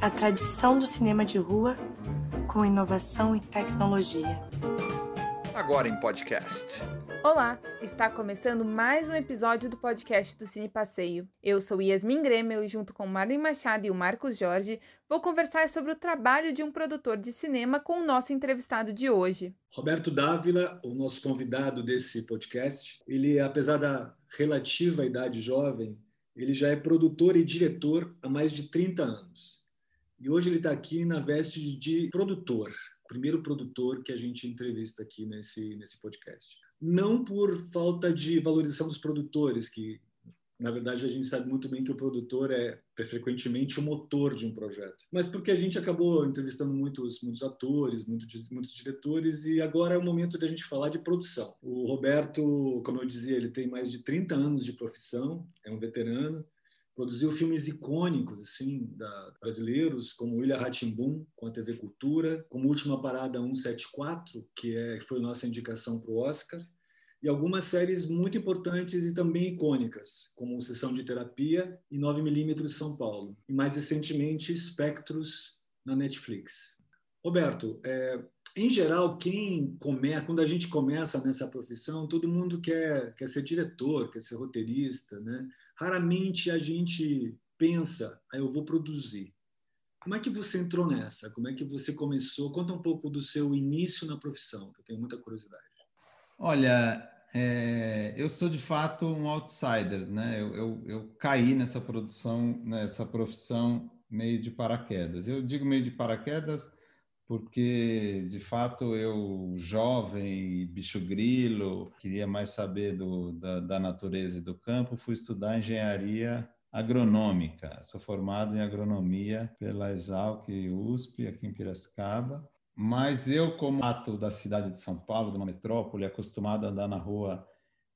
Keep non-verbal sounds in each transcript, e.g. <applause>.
A tradição do cinema de rua com inovação e tecnologia. Agora em podcast. Olá, está começando mais um episódio do podcast do Cine Passeio. Eu sou Yasmin Grêmio e junto com Marlene Machado e o Marcos Jorge, vou conversar sobre o trabalho de um produtor de cinema com o nosso entrevistado de hoje. Roberto Dávila, o nosso convidado desse podcast, ele, apesar da relativa idade jovem, ele já é produtor e diretor há mais de 30 anos. E hoje ele está aqui na veste de produtor, primeiro produtor que a gente entrevista aqui nesse, nesse podcast. Não por falta de valorização dos produtores, que na verdade a gente sabe muito bem que o produtor é, é frequentemente o motor de um projeto, mas porque a gente acabou entrevistando muitos, muitos atores, muitos, muitos diretores, e agora é o momento da gente falar de produção. O Roberto, como eu dizia, ele tem mais de 30 anos de profissão, é um veterano, produziu filmes icônicos assim da, brasileiros como William Ratimbum com a TV Cultura, como Última Parada 174, que é que foi nossa indicação para o Oscar, e algumas séries muito importantes e também icônicas, como Sessão de Terapia e 9mm São Paulo, e mais recentemente Espectros na Netflix. Roberto, é, em geral, quem começa, quando a gente começa nessa profissão, todo mundo quer, quer ser diretor, quer ser roteirista, né? Raramente a gente pensa, ah, eu vou produzir. Como é que você entrou nessa? Como é que você começou? Conta um pouco do seu início na profissão, que eu tenho muita curiosidade. Olha, é, eu sou de fato um outsider, né? Eu, eu, eu, caí nessa produção, nessa profissão meio de paraquedas. Eu digo meio de paraquedas porque de fato eu jovem bicho grilo queria mais saber do, da, da, natureza e do campo fui estudar engenharia agronômica sou formado em agronomia pela Exalc USP aqui em Piracicaba mas eu como ato da cidade de São Paulo de uma metrópole acostumado a andar na rua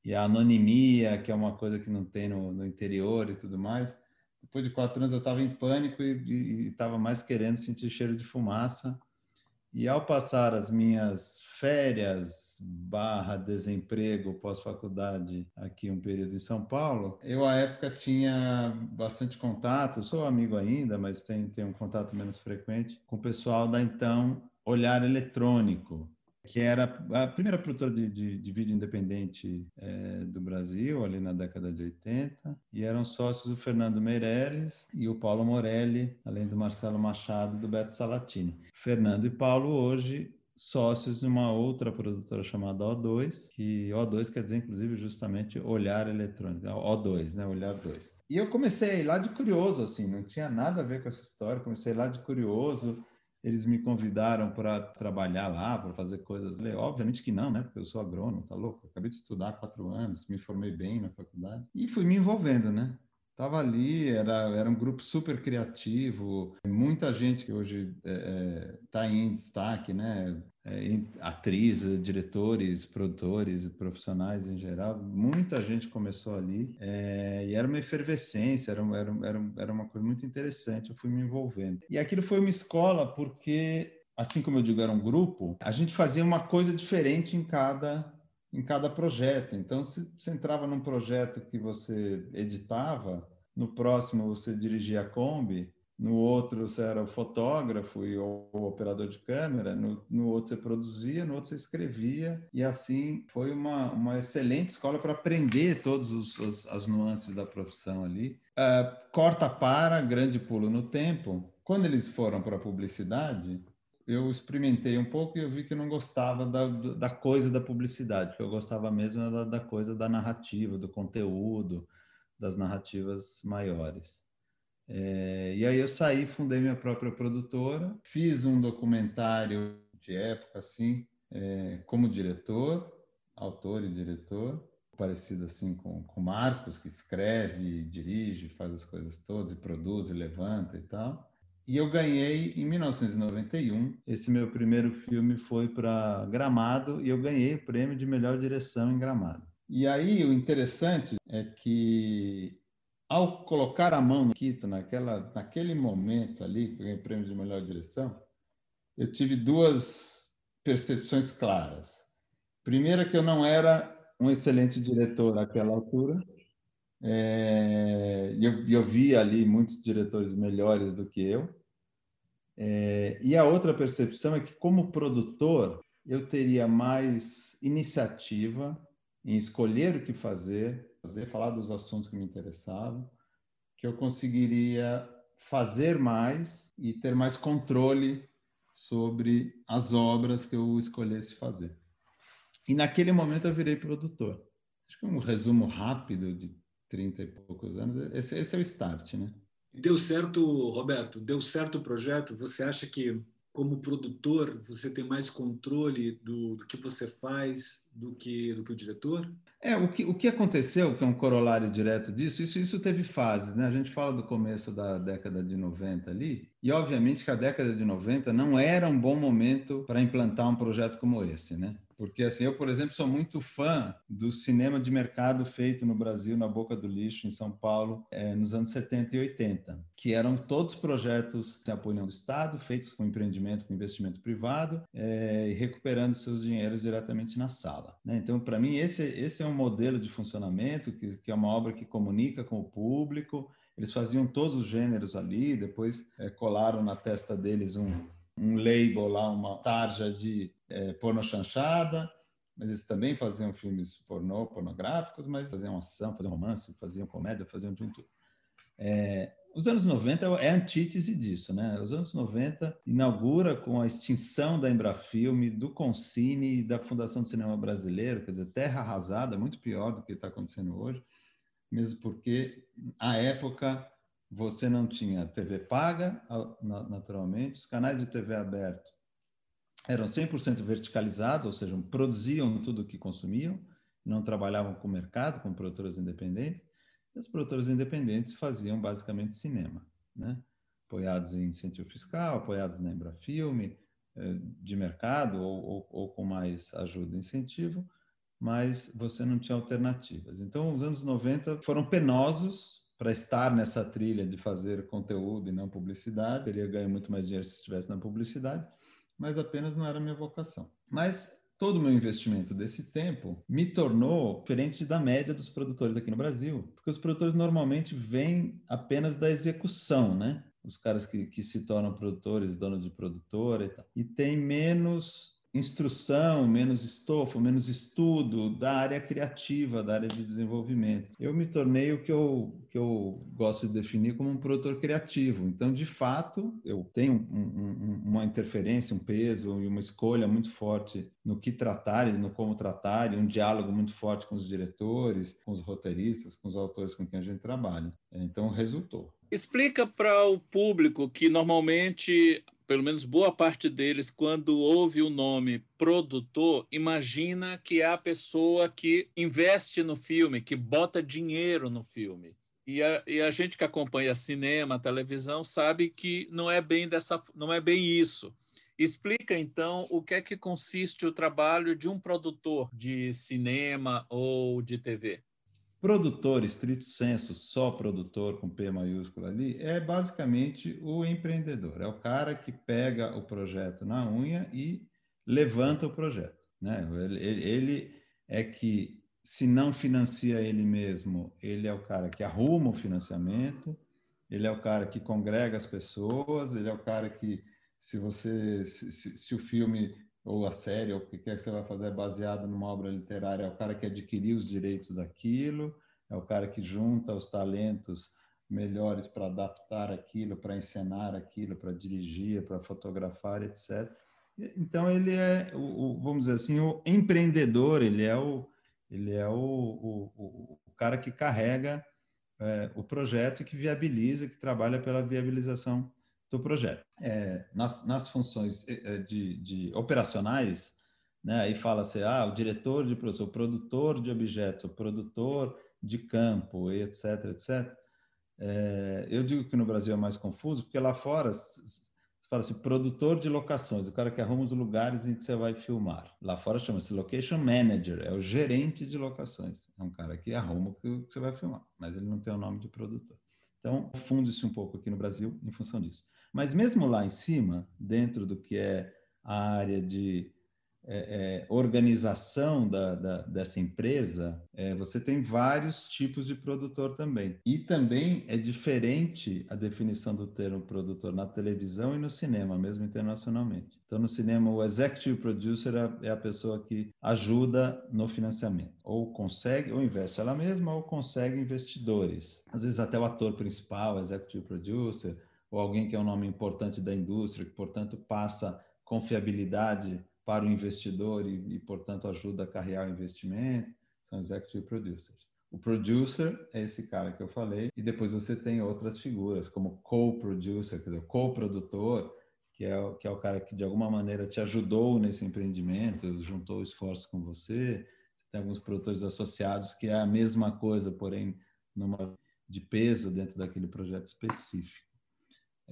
e a anonimia que é uma coisa que não tem no, no interior e tudo mais depois de quatro anos eu estava em pânico e estava mais querendo sentir cheiro de fumaça. E ao passar as minhas férias barra desemprego pós-faculdade aqui um período em São Paulo, eu à época tinha bastante contato, sou amigo ainda, mas tenho, tenho um contato menos frequente com o pessoal da então Olhar Eletrônico, que era a primeira produtora de, de, de vídeo independente é, do Brasil, ali na década de 80, e eram sócios o Fernando Meirelles e o Paulo Morelli, além do Marcelo Machado e do Beto Salatini. Fernando e Paulo hoje sócios de uma outra produtora chamada O2, que O2 quer dizer, inclusive, justamente olhar eletrônico, O2, né? Olhar 2. E eu comecei lá de curioso, assim, não tinha nada a ver com essa história, comecei lá de curioso, eles me convidaram para trabalhar lá, para fazer coisas. Obviamente que não, né? Porque eu sou agrônomo, tá louco? acabei de estudar há quatro anos, me formei bem na faculdade e fui me envolvendo, né? Estava ali, era, era um grupo super criativo, muita gente que hoje está é, é tá em destaque, né? É, atrizes, diretores, produtores, profissionais em geral, muita gente começou ali é, e era uma efervescência, era, era, era, uma coisa muito interessante, eu fui me envolvendo. E aquilo foi uma escola porque, assim como eu digo, era um grupo, a gente fazia uma coisa diferente em cada em cada projeto. Então, se você entrava num projeto que você editava, no próximo você dirigia a Kombi, no outro você era o fotógrafo e o, o operador de câmera, no, no, outro você produzia, no outro você escrevia, e assim foi uma, uma excelente escola para aprender todas as nuances da profissão ali. Uh, corta para, grande pulo no tempo. Quando eles foram para a publicidade, eu experimentei um pouco e eu vi que eu não gostava da, da coisa da publicidade, que eu gostava mesmo da, da coisa da narrativa, do conteúdo, das narrativas maiores. É, e aí eu saí, fundei minha própria produtora, fiz um documentário de época, assim, é, como diretor, autor e diretor, parecido assim com o Marcos, que escreve, dirige, faz as coisas todas, e produz, e levanta e tal. E eu ganhei em 1991. Esse meu primeiro filme foi para Gramado e eu ganhei o prêmio de melhor direção em Gramado. E aí o interessante é que ao colocar a mão no Quito naquela, naquele momento ali que eu ganhei prêmio de melhor direção, eu tive duas percepções claras. Primeira que eu não era um excelente diretor naquela altura É, eu, eu vi ali muitos diretores melhores do que eu. É, e a outra percepção é que, como produtor, eu teria mais iniciativa em escolher o que fazer, fazer, falar dos assuntos que me interessavam, que eu conseguiria fazer mais e ter mais controle sobre as obras que eu escolhesse fazer. E naquele momento eu virei produtor. Acho que um resumo rápido de 30 e poucos anos, esse, esse é o start, né? Deu certo, Roberto? Deu certo o projeto? Você acha que como produtor, você tem mais controle do, do, que você faz do que, do que o diretor? É, o que, o que aconteceu, que é um corolário direto disso, isso, isso teve fases, né? A gente fala do começo da década de 90 ali, e obviamente que a década de 90 não era um bom momento para implantar um projeto como esse, né? Porque, assim, eu, por exemplo, sou muito fã do cinema de mercado feito no Brasil, na Boca do Lixo, em São Paulo, é, nos anos 70 e 80, que eram todos projetos de apoio do Estado, feitos com empreendimento, com investimento privado, é, e recuperando seus dinheiros diretamente na sala. Né? Então, para mim, esse, esse é um modelo de funcionamento, que, que é uma obra que comunica com o público, eles faziam todos os gêneros ali, depois é, colaram na testa deles um, um label lá, uma tarja de é, porno chanchada, mas eles também faziam filmes pornô, pornográficos, mas faziam ação, faziam romance, faziam comédia, faziam de um tudo. É, os anos 90 é a antítese disso, né? Os anos 90 inaugura com a extinção da Embrafilme, do Concine e da Fundação do Cinema Brasileiro, quer dizer, terra arrasada, muito pior do que está acontecendo hoje, mesmo porque, à época, você não tinha TV paga, naturalmente, os canais de TV aberto eram 100% verticalizados, ou seja, produziam tudo o que consumiam, não trabalhavam com o mercado, com produtoras independentes, e as produtoras independentes faziam basicamente cinema, né? apoiados em incentivo fiscal, apoiados na Embrafilme, eh, de mercado ou, ou, ou com mais ajuda e incentivo, mas você não tinha alternativas. Então, os anos 90 foram penosos para estar nessa trilha de fazer conteúdo e não publicidade. Teria ganho muito mais dinheiro se estivesse na publicidade mas apenas não era minha vocação. Mas todo o meu investimento desse tempo me tornou diferente da média dos produtores aqui no Brasil, porque os produtores normalmente vêm apenas da execução, né? Os caras que, que se tornam produtores, donos de produtora e tal. E tem menos instrução, menos estofo, menos estudo da área criativa, da área de desenvolvimento. Eu me tornei o que eu, que eu gosto de definir como um produtor criativo. Então, de fato, eu tenho um, um, uma interferência, um peso e uma escolha muito forte no que tratar e no como tratar, e um diálogo muito forte com os diretores, com os roteiristas, com os autores com quem a gente trabalha. Então, resultou. Explica para o público que normalmente pelo menos boa parte deles, quando ouve o nome produtor, imagina que é a pessoa que investe no filme, que bota dinheiro no filme. E a, e a gente que acompanha cinema, televisão, sabe que não é bem dessa, não é bem isso. Explica então o que é que consiste o trabalho de um produtor de cinema ou de TV. Produtor, estrito senso, só produtor com P maiúsculo ali, é basicamente o empreendedor. É o cara que pega o projeto na unha e levanta o projeto. Né? Ele, ele é que, se não financia ele mesmo, ele é o cara que arruma o financiamento, ele é o cara que congrega as pessoas, ele é o cara que, se você, se, se, se o filme ou a série, ou o que quer que você vai fazer é baseado numa obra literária, é o cara que adquiriu os direitos daquilo, é o cara que junta os talentos melhores para adaptar aquilo, para encenar aquilo, para dirigir, para fotografar, etc. Então ele é, o, o, vamos dizer assim, o empreendedor, ele é o, ele é o, o, o cara que carrega é, o projeto e que viabiliza, que trabalha pela viabilização do projeto. É, nas, nas funções é, é, de, de operacionais, né, aí fala-se, ah, o diretor de produção, o produtor de objetos, o produtor de campo, etc, etc. É, eu digo que no Brasil é mais confuso, porque lá fora fala assim, produtor de locações, o cara que arruma os lugares em que você vai filmar. Lá fora chama-se location manager, é o gerente de locações. É um cara que arruma o que você vai filmar, mas ele não tem o nome de produtor. Então, funde-se um pouco aqui no Brasil em função disso. Mas mesmo lá em cima, dentro do que é a área de é, é, organização da, da, dessa empresa, é, você tem vários tipos de produtor também. E também é diferente a definição do termo produtor na televisão e no cinema, mesmo internacionalmente. Então, no cinema, o executive producer é, é a pessoa que ajuda no financiamento, ou consegue, ou investe ela mesma, ou consegue investidores. Às vezes, até o ator principal, executive producer, ou alguém que é um nome importante da indústria, que, portanto, passa confiabilidade para o investidor e, e, portanto, ajuda a carregar o investimento, são executive producers. O producer é esse cara que eu falei, e depois você tem outras figuras, como co-producer, quer dizer, co-produtor, que é, o, que é o cara que de alguma maneira te ajudou nesse empreendimento, juntou esforços com você. Tem alguns produtores associados que é a mesma coisa, porém numa de peso dentro daquele projeto específico.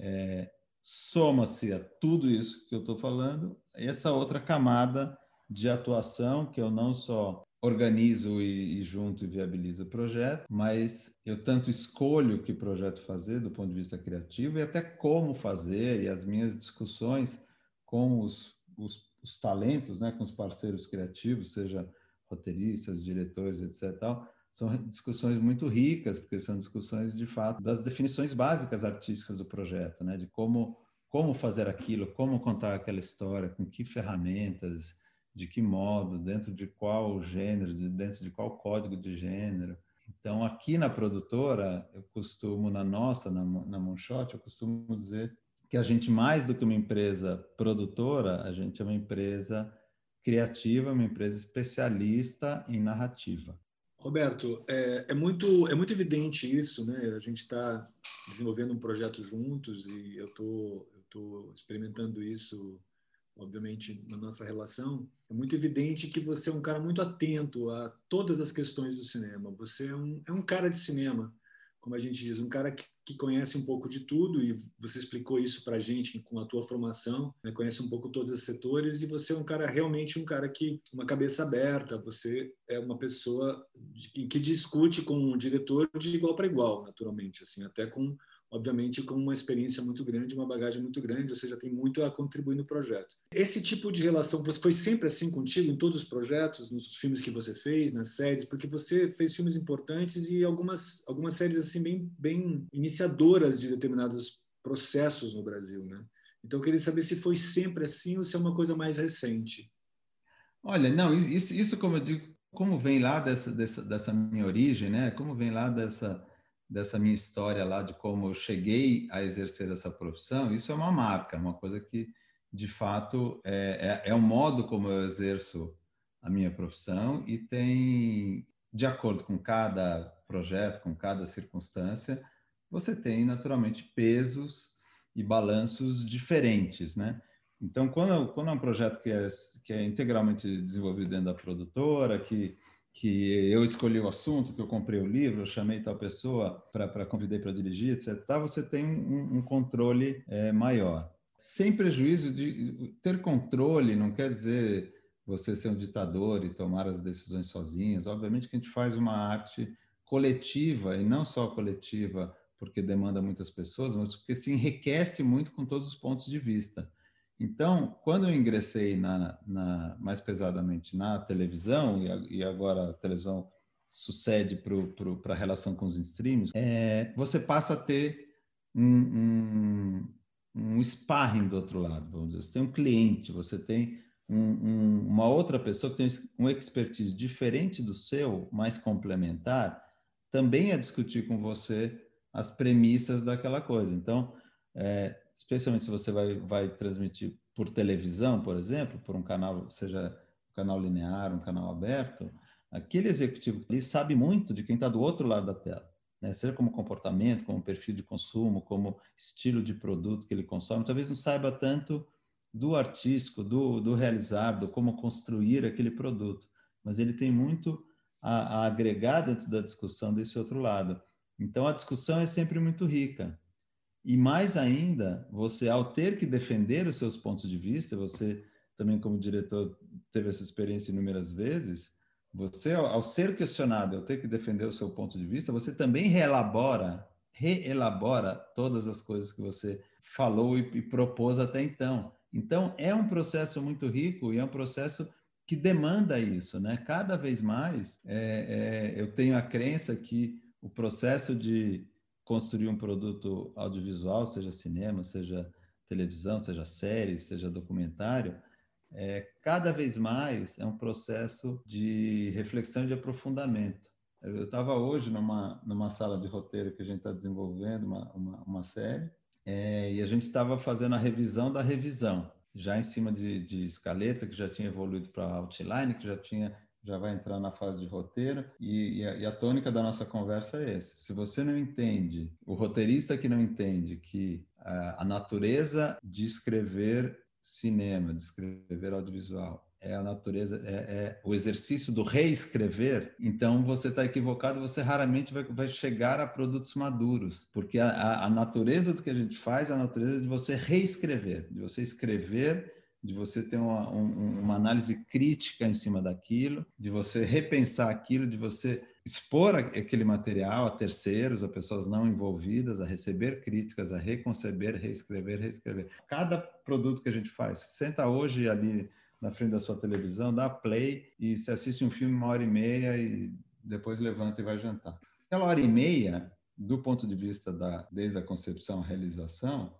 É, Soma-se a tudo isso que eu estou falando, essa outra camada de atuação que eu não só organizo e, e, junto e viabilizo o projeto, mas eu tanto escolho que projeto fazer do ponto de vista criativo e até como fazer e as minhas discussões com os, os, os talentos, né, com os parceiros criativos, seja roteiristas, diretores, etc. Tal, são discussões muito ricas, porque são discussões de fato das definições básicas artísticas do projeto, né, de como como fazer aquilo, como contar aquela história, com que ferramentas, de que modo, dentro de qual gênero, dentro de qual código de gênero. Então, aqui na produtora, eu costumo, na nossa, na, na eu costumo dizer que a gente, mais do que uma empresa produtora, a gente é uma empresa criativa, uma empresa especialista em narrativa. Roberto, é, é, muito, é muito evidente isso, né? A gente está desenvolvendo um projeto juntos e eu tô, estou experimentando isso obviamente, na nossa relação, é muito evidente que você é um cara muito atento a todas as questões do cinema. Você é um, é um cara de cinema, como a gente diz, um cara que, que conhece um pouco de tudo, e você explicou isso para a gente com a tua formação, né? conhece um pouco todos os setores, e você é um cara, realmente um cara que, uma cabeça aberta, você é uma pessoa de, que discute com o diretor de igual para igual, naturalmente, assim, até com obviamente com uma experiência muito grande, uma bagagem muito grande, você já tem muito a contribuir no projeto. Esse tipo de relação você foi sempre assim contigo em todos os projetos, nos filmes que você fez, nas séries, porque você fez filmes importantes e algumas algumas séries assim bem bem iniciadoras de determinados processos no Brasil, né? Então eu queria saber se foi sempre assim ou se é uma coisa mais recente. Olha, não, isso, isso como eu digo, como vem lá dessa, dessa, dessa minha origem, né? Como vem lá dessa dessa minha história lá de como eu cheguei a exercer essa profissão, isso é uma marca, uma coisa que, de fato, é, é, é o modo como eu exerço a minha profissão e tem, de acordo com cada projeto, com cada circunstância, você tem naturalmente pesos e balanços diferentes, né? Então, quando, quando é um projeto que é, que é integralmente desenvolvido dentro da produtora, que que eu escolhi o assunto, que eu comprei o livro, eu chamei tal pessoa para convidei para dirigir, etc. Você tem um, um controle é, maior. Sem prejuízo de ter controle, não quer dizer você ser um ditador e tomar as decisões sozinhas. Obviamente que a gente faz uma arte coletiva e não só coletiva porque demanda muitas pessoas, mas porque se enriquece muito com todos os pontos de vista. Então, quando eu ingressei na, na, mais pesadamente na televisão, e, e agora a televisão sucede para a relação com os streams, é, você passa a ter um, um, um sparring do outro lado, vamos dizer. Você tem um cliente, você tem um, um, uma outra pessoa que tem um expertise diferente do seu, mais complementar, também a discutir com você as premissas daquela coisa. Então, é, especialmente se você vai, vai transmitir por televisão, por exemplo, por um canal, seja um canal linear, um canal aberto, aquele executivo ele sabe muito de quem está do outro lado da tela, né? seja como comportamento, como perfil de consumo, como estilo de produto que ele consome, talvez não saiba tanto do artístico, do, do realizar, do como construir aquele produto, mas ele tem muito a, a agregar dentro da discussão desse outro lado. Então a discussão é sempre muito rica. E mais ainda, você, ao ter que defender os seus pontos de vista, você também, como diretor, teve essa experiência inúmeras vezes. Você, ao ser questionado, ao ter que defender o seu ponto de vista, você também reelabora, reelabora todas as coisas que você falou e, e propôs até então. Então, é um processo muito rico e é um processo que demanda isso, né? Cada vez mais, é, é, eu tenho a crença que o processo de construir um produto audiovisual, seja cinema, seja televisão, seja série, seja documentário, é, cada vez mais é um processo de reflexão e de aprofundamento. Eu estava hoje numa, numa sala de roteiro que a gente está desenvolvendo, uma, uma, uma série, é, e a gente estava fazendo a revisão da revisão, já em cima de, de escaleta, que já tinha evoluído para outline, que já tinha já vai entrar na fase de roteiro e, e, a, e, a, tônica da nossa conversa é essa. Se você não entende, o roteirista que não entende que a, a natureza de escrever cinema, de escrever audiovisual, é a natureza, é, é o exercício do reescrever, então você está equivocado, você raramente vai, vai, chegar a produtos maduros, porque a, a, natureza do que a gente faz é a natureza de você reescrever, de você escrever de você ter uma, um, uma, análise crítica em cima daquilo, de você repensar aquilo, de você expor aquele material a terceiros, a pessoas não envolvidas, a receber críticas, a reconceber, reescrever, reescrever. Cada produto que a gente faz, senta hoje ali na frente da sua televisão, dá play e se assiste um filme uma hora e meia e depois levanta e vai jantar. Aquela hora e meia, do ponto de vista da desde a concepção à realização,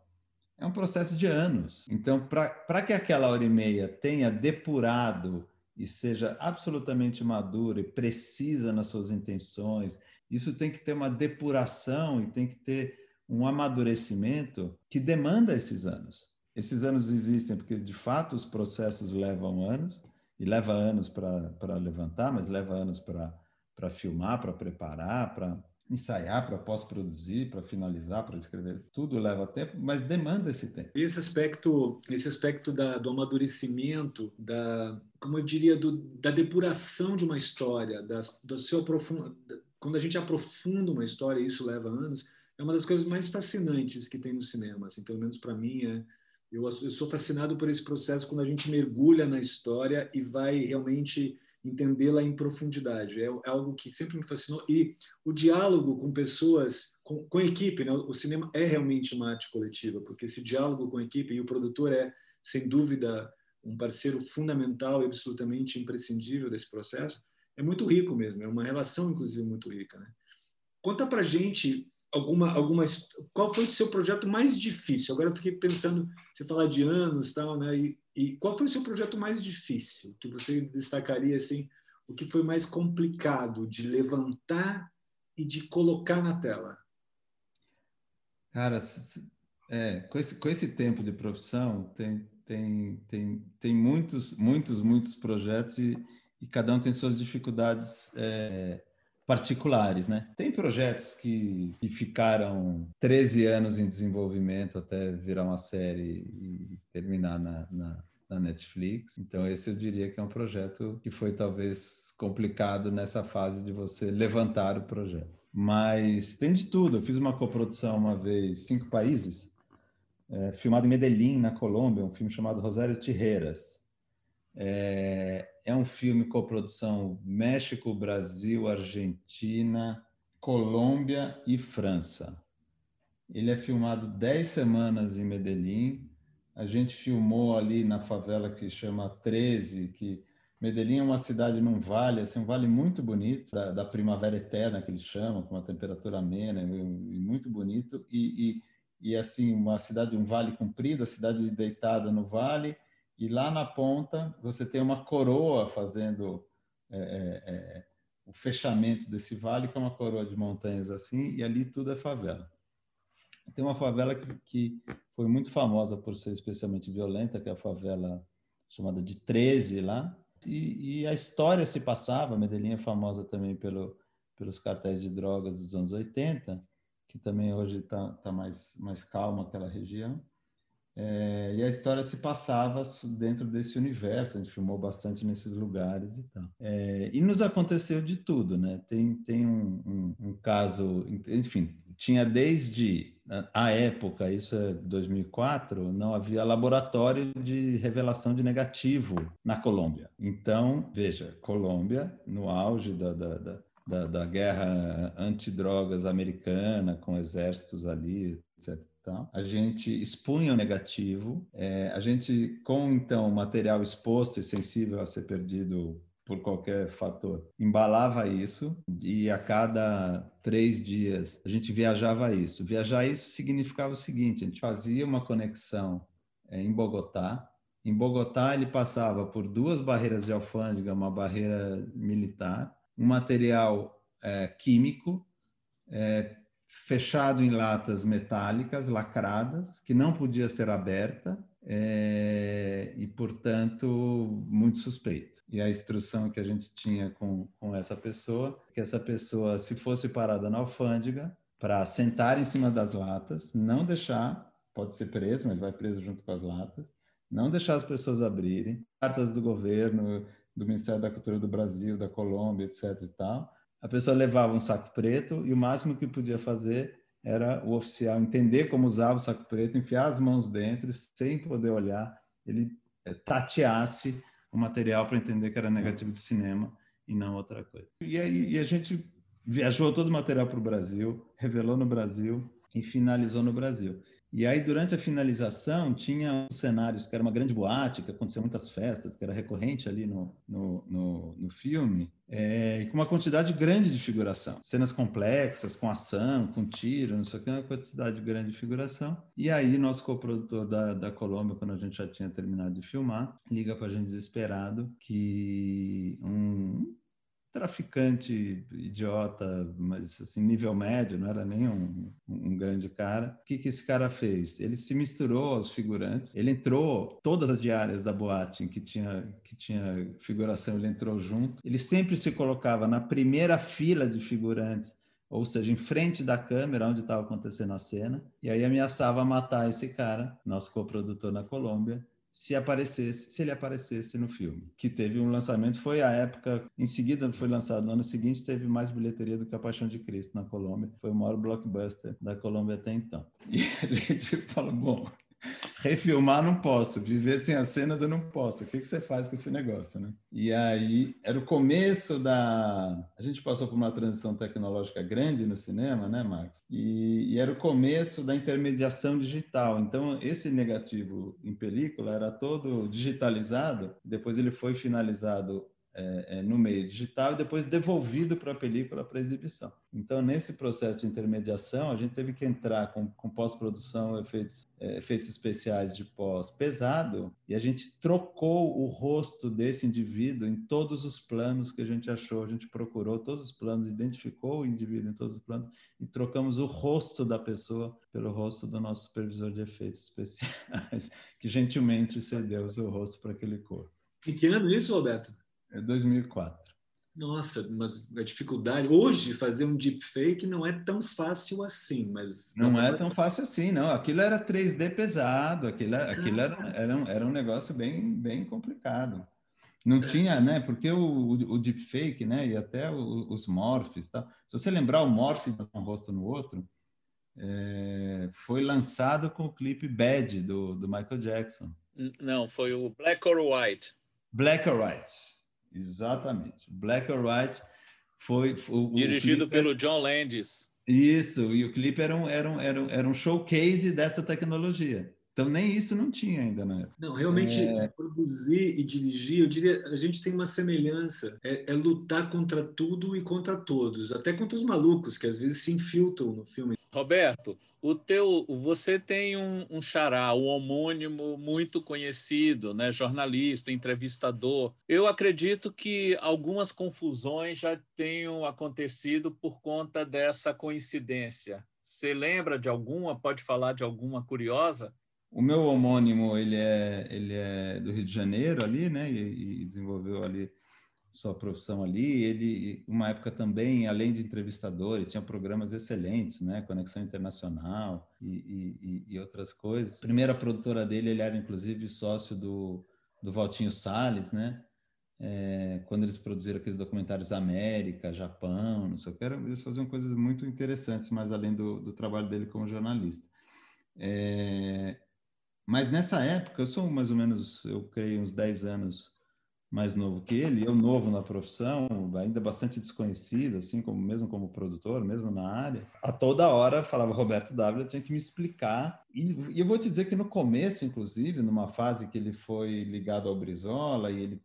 é um processo de anos. Então, para que aquela hora e meia tenha depurado e seja absolutamente madura e precisa nas suas intenções, isso tem que ter uma depuração e tem que ter um amadurecimento que demanda esses anos. Esses anos existem porque, de fato, os processos levam anos, e leva anos para levantar, mas leva anos para filmar, para preparar, para ensaiar, para pós-produzir, para finalizar, para escrever, tudo leva tempo, mas demanda esse tempo. Esse aspecto, esse aspecto da, do amadurecimento, da, como eu diria, do, da depuração de uma história, da, do seu aprofund... quando a gente aprofunda uma história, isso leva anos, é uma das coisas mais fascinantes que tem no cinema, assim, pelo menos para mim é eu, eu sou fascinado por esse processo quando a gente mergulha na história e vai realmente entendê-la em profundidade. É, é, algo que sempre me fascinou. E o diálogo com pessoas, com, com equipe, né? o cinema é realmente uma arte coletiva, porque esse diálogo com a equipe, e o produtor é, sem dúvida, um parceiro fundamental e absolutamente imprescindível desse processo, é muito rico mesmo, é uma relação, inclusive, muito rica. Né? Conta para gente alguma, alguma qual foi o seu projeto mais difícil? Agora eu fiquei pensando, você falar de anos tal, né? E, e qual foi o seu projeto mais difícil que você destacaria assim? O que foi mais complicado de levantar e de colocar na tela? Cara, é, com, esse, com esse tempo de profissão, tem, tem, tem, tem muitos, muitos, muitos projetos e, e cada um tem suas dificuldades é, particulares, né? Tem projetos que, que ficaram 13 anos em desenvolvimento até virar uma série e terminar na, na, na, Netflix. Então, esse eu diria que é um projeto que foi talvez complicado nessa fase de você levantar o projeto. Mas tem de tudo. Eu fiz uma coprodução uma vez, cinco países, é, filmado em Medellín, na Colômbia, um filme chamado Rosário Tijeras. É, é um filme coprodução México, Brasil, Argentina, Colômbia e França. Ele é filmado 10 semanas em Medellín. A gente filmou ali na favela que chama 13, que Medellín é uma cidade num vale, assim, um vale muito bonito, da, da primavera eterna que eles chamam, com uma temperatura amena e muito bonito. E, e, e assim, uma cidade, um vale comprido, a cidade deitada no vale, e lá na ponta você tem uma coroa fazendo é, é, é, o fechamento desse vale, que é uma coroa de montanhas assim, e ali tudo é favela. Tem uma favela que, que foi muito famosa por ser especialmente violenta, que é a favela chamada de 13 lá, e, e a história se passava, Medellín é famosa também pelo, pelos cartéis de drogas dos anos 80, que também hoje está tá mais, mais calma aquela região. É, e a história se passava dentro desse universo, a gente filmou bastante nesses lugares e tal. É, e nos aconteceu de tudo, né? Tem, tem um, um, um, caso, enfim, tinha desde a época, isso é 2004, não havia laboratório de revelação de negativo na Colômbia. Então, veja, Colômbia, no auge da, da, da da, da guerra antidrogas americana, com exércitos ali, etc Tá? A gente expunha o negativo, é, a gente, com então material exposto e sensível a ser perdido por qualquer fator, embalava isso e a cada três dias a gente viajava isso. Viajar isso significava o seguinte: a gente fazia uma conexão é, em Bogotá. Em Bogotá ele passava por duas barreiras de alfândega, uma barreira militar, um material é, químico é, fechado em latas metálicas, lacradas, que não podia ser aberta é, e, portanto, muito suspeito. E a instrução que a gente tinha com, com essa pessoa, que essa pessoa, se fosse parada na alfândega, para sentar em cima das latas, não deixar, pode ser preso, mas vai preso junto com as latas, não deixar as pessoas abrirem, cartas do governo, do Ministério da Cultura do Brasil, da Colômbia, etc. e tal, a pessoa levava um saco preto e o máximo que podia fazer era o oficial entender como usava o saco preto, enfiar as mãos dentro, sem poder olhar, ele eh, tateasse o material para entender que era negativo de cinema e não outra coisa. E aí e a gente viajou todo o material para o Brasil, revelou no Brasil e finalizou no Brasil. E aí, durante a finalização, tinha os cenários, que era uma grande boate, que acontecia muitas festas, que era recorrente ali no, no, no, no filme, é, com uma quantidade grande de figuração. Cenas complexas, com ação, com tiro, não sei o que, uma quantidade grande de figuração. E aí, nosso coprodutor da, da Colômbia, quando a gente já tinha terminado de filmar, liga para a gente desesperado que um traficante idiota, mas assim, nível médio, não era nem um, um, grande cara. O que, que esse cara fez? Ele se misturou aos figurantes, ele entrou todas as diárias da boate em que tinha, que tinha figuração, ele entrou junto. Ele sempre se colocava na primeira fila de figurantes ou seja, em frente da câmera onde estava acontecendo a cena, e aí ameaçava matar esse cara, nosso coprodutor na Colômbia, se aparecesse, se ele aparecesse no filme, que teve um lançamento, foi a época, em seguida foi lançado no ano seguinte, teve mais bilheteria do que A Paixão de Cristo na Colômbia, foi o maior blockbuster da Colômbia até então. E <laughs> a gente falou, bom, refilmar não posso, viver sem as cenas eu não posso. O que, que você faz com esse negócio, né? E aí era o começo da. A gente passou por uma transição tecnológica grande no cinema, né, Marcos? E, e era o começo da intermediação digital. Então esse negativo em película era todo digitalizado. Depois ele foi finalizado é, é, no meio digital e depois devolvido para a película para exibição. Então, nesse processo de intermediação, a gente teve que entrar com, com pós-produção, efeitos, é, efeitos especiais de pós pesado, e a gente trocou o rosto desse indivíduo em todos os planos que a gente achou. A gente procurou todos os planos, identificou o indivíduo em todos os planos e trocamos o rosto da pessoa pelo rosto do nosso supervisor de efeitos especiais, <laughs> que gentilmente cedeu o seu rosto para aquele corpo. Em que ano isso, Roberto? É 2004. Nossa, mas a dificuldade hoje fazer um deepfake não é tão fácil assim, mas não é tão fácil assim, não. Aquilo era 3D pesado, aquilo, aquilo era, era, um, era um negócio bem, bem complicado. Não é. tinha, né? Porque o, o, o, deepfake, né? E até o, os morphs, tá? Se você lembrar o morph de um rosto no outro, é, foi lançado com o clipe Bad do, do Michael Jackson. Não, foi o Black or White. Black or White. Exatamente. Black or White foi. foi Dirigido pelo era... John Landis. Isso, e o clipe era um, era, um, era, um, era um showcase dessa tecnologia. Então, nem isso não tinha ainda na época. Não, realmente, é... produzir e dirigir, eu diria, a gente tem uma semelhança. É, é, lutar contra tudo e contra todos, até contra os malucos, que às vezes se infiltram no filme. Roberto, o teu, você tem um, um xará, um homônimo muito conhecido, né? jornalista, entrevistador. Eu acredito que algumas confusões já tenham acontecido por conta dessa coincidência. Você lembra de alguma? Pode falar de alguma curiosa? O meu homônimo, ele é, ele é do Rio de Janeiro ali, né? E, e desenvolveu ali sua profissão ali. Ele, uma época também, além de entrevistador, ele tinha programas excelentes, né? Conexão Internacional e, e, e outras coisas. A primeira produtora dele, ele era inclusive sócio do, do Valtinho Salles, né? É, quando eles produziram aqueles documentários América, Japão, não sei o que, eles faziam coisas muito interessantes, mas além do, do trabalho dele como jornalista. É, mas nessa época, eu sou mais ou menos, eu creio, uns 10 anos mais novo que ele, eu novo na profissão, ainda bastante desconhecido, assim, como mesmo como produtor, mesmo na área, a toda hora falava Roberto W, tinha que me explicar. E, e, eu vou te dizer que no começo, inclusive, numa fase que ele foi ligado ao Brizola e ele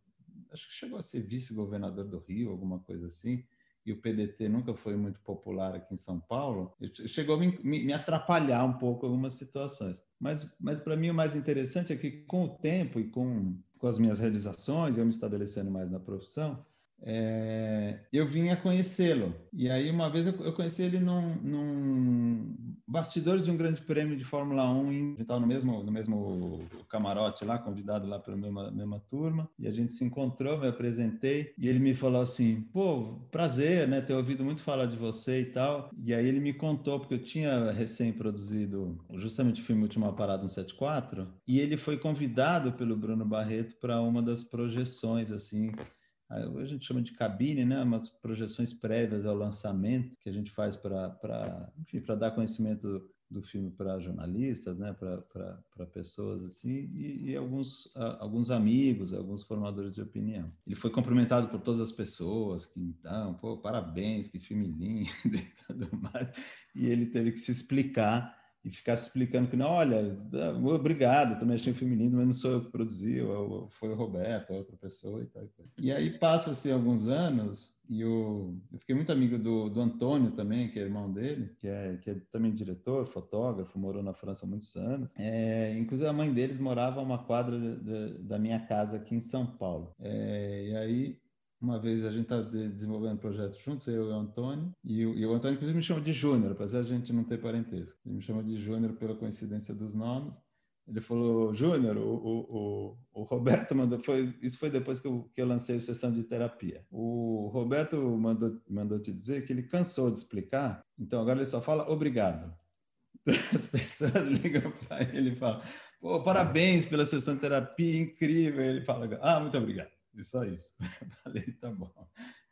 acho que chegou a ser vice-governador do Rio, alguma coisa assim, e o PDT nunca foi muito popular aqui em São Paulo, chegou a me, me atrapalhar um pouco algumas situações. Mas, mas para mim o mais interessante é que com o tempo e com com as minhas realizações, eu me estabelecendo mais na profissão, é, eu vinha conhecê-lo. E aí, uma vez, eu, eu conheci ele num, num bastidores de um grande prêmio de Fórmula 1, em, a gente estava no mesmo, no mesmo camarote lá, convidado lá pela mesma, mesma turma, e a gente se encontrou, me apresentei, e ele me falou assim, pô, prazer, né, ter ouvido muito falar de você e tal, e aí ele me contou, porque eu tinha recém-produzido justamente o filme Última Parada 174, e ele foi convidado pelo Bruno Barreto para uma das projeções, assim, a gente chama de cabine, né? Umas projeções prévias ao lançamento que a gente faz para, enfim, para dar conhecimento do filme para jornalistas, né? Para pessoas assim e, e alguns alguns amigos, alguns formadores de opinião. Ele foi cumprimentado por todas as pessoas que então, pô, parabéns, que filme lindo <laughs> e tudo mais. E ele teve que se explicar e ficasse explicando que não, olha, obrigado, também achei o filme lindo, mas não sou eu que produzi, foi o Roberto, outra pessoa e tal. E aí passa-se alguns anos e eu, eu, fiquei muito amigo do, do Antônio também, que é irmão dele, que é, que é também diretor, fotógrafo, morou na França há muitos anos. É, inclusive a mãe deles morava uma quadra de, de, da minha casa aqui em São Paulo. É, e aí uma vez a gente estava desenvolvendo um projeto juntos, eu e o Antônio, e o, e o Antônio, inclusive, me chama de Júnior, apesar de a gente não ter parentesco. Ele me chama de Júnior pela coincidência dos nomes. Ele falou, Júnior, o, o, o, Roberto mandou, foi, isso foi depois que eu, que eu lancei a sessão de terapia. O Roberto mandou, mandou te dizer que ele cansou de explicar, então agora ele só fala obrigado. <laughs> As pessoas ligam para ele e falam, parabéns pela sessão de terapia, incrível. Ele fala, ah, muito obrigado. E só isso. <laughs> Falei, tá bom.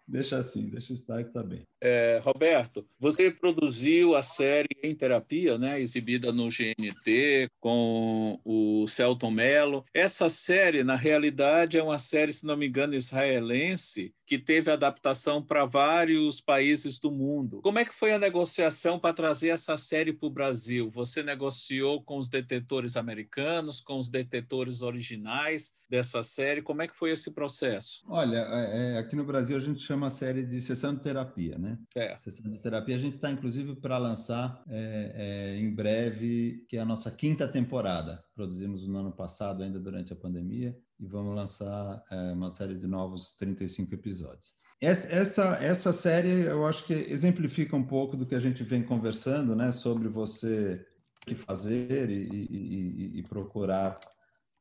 Deixa assim, deixa estar que tá bem. É, Roberto, você produziu a série Em Terapia, né, exibida no GNT com o Celton Mello. Essa série, na realidade, é uma série, se não me engano, israelense, que teve adaptação para vários países do mundo. Como é que foi a negociação para trazer essa série para o Brasil? Você negociou com os detetores americanos, com os detetores originais dessa série? Como é que foi esse processo? Olha, é, é aqui no Brasil a gente chama a série de sessão de terapia, né? É. Sessão de terapia. A gente está, inclusive, para lançar é, é, em breve, que é a nossa quinta temporada. Produzimos no ano passado, ainda durante a pandemia e vamos lançar é, uma série de novos 35 episódios. Essa, essa, essa série eu acho que exemplifica um pouco do que a gente vem conversando, né, sobre você que fazer e, e, e procurar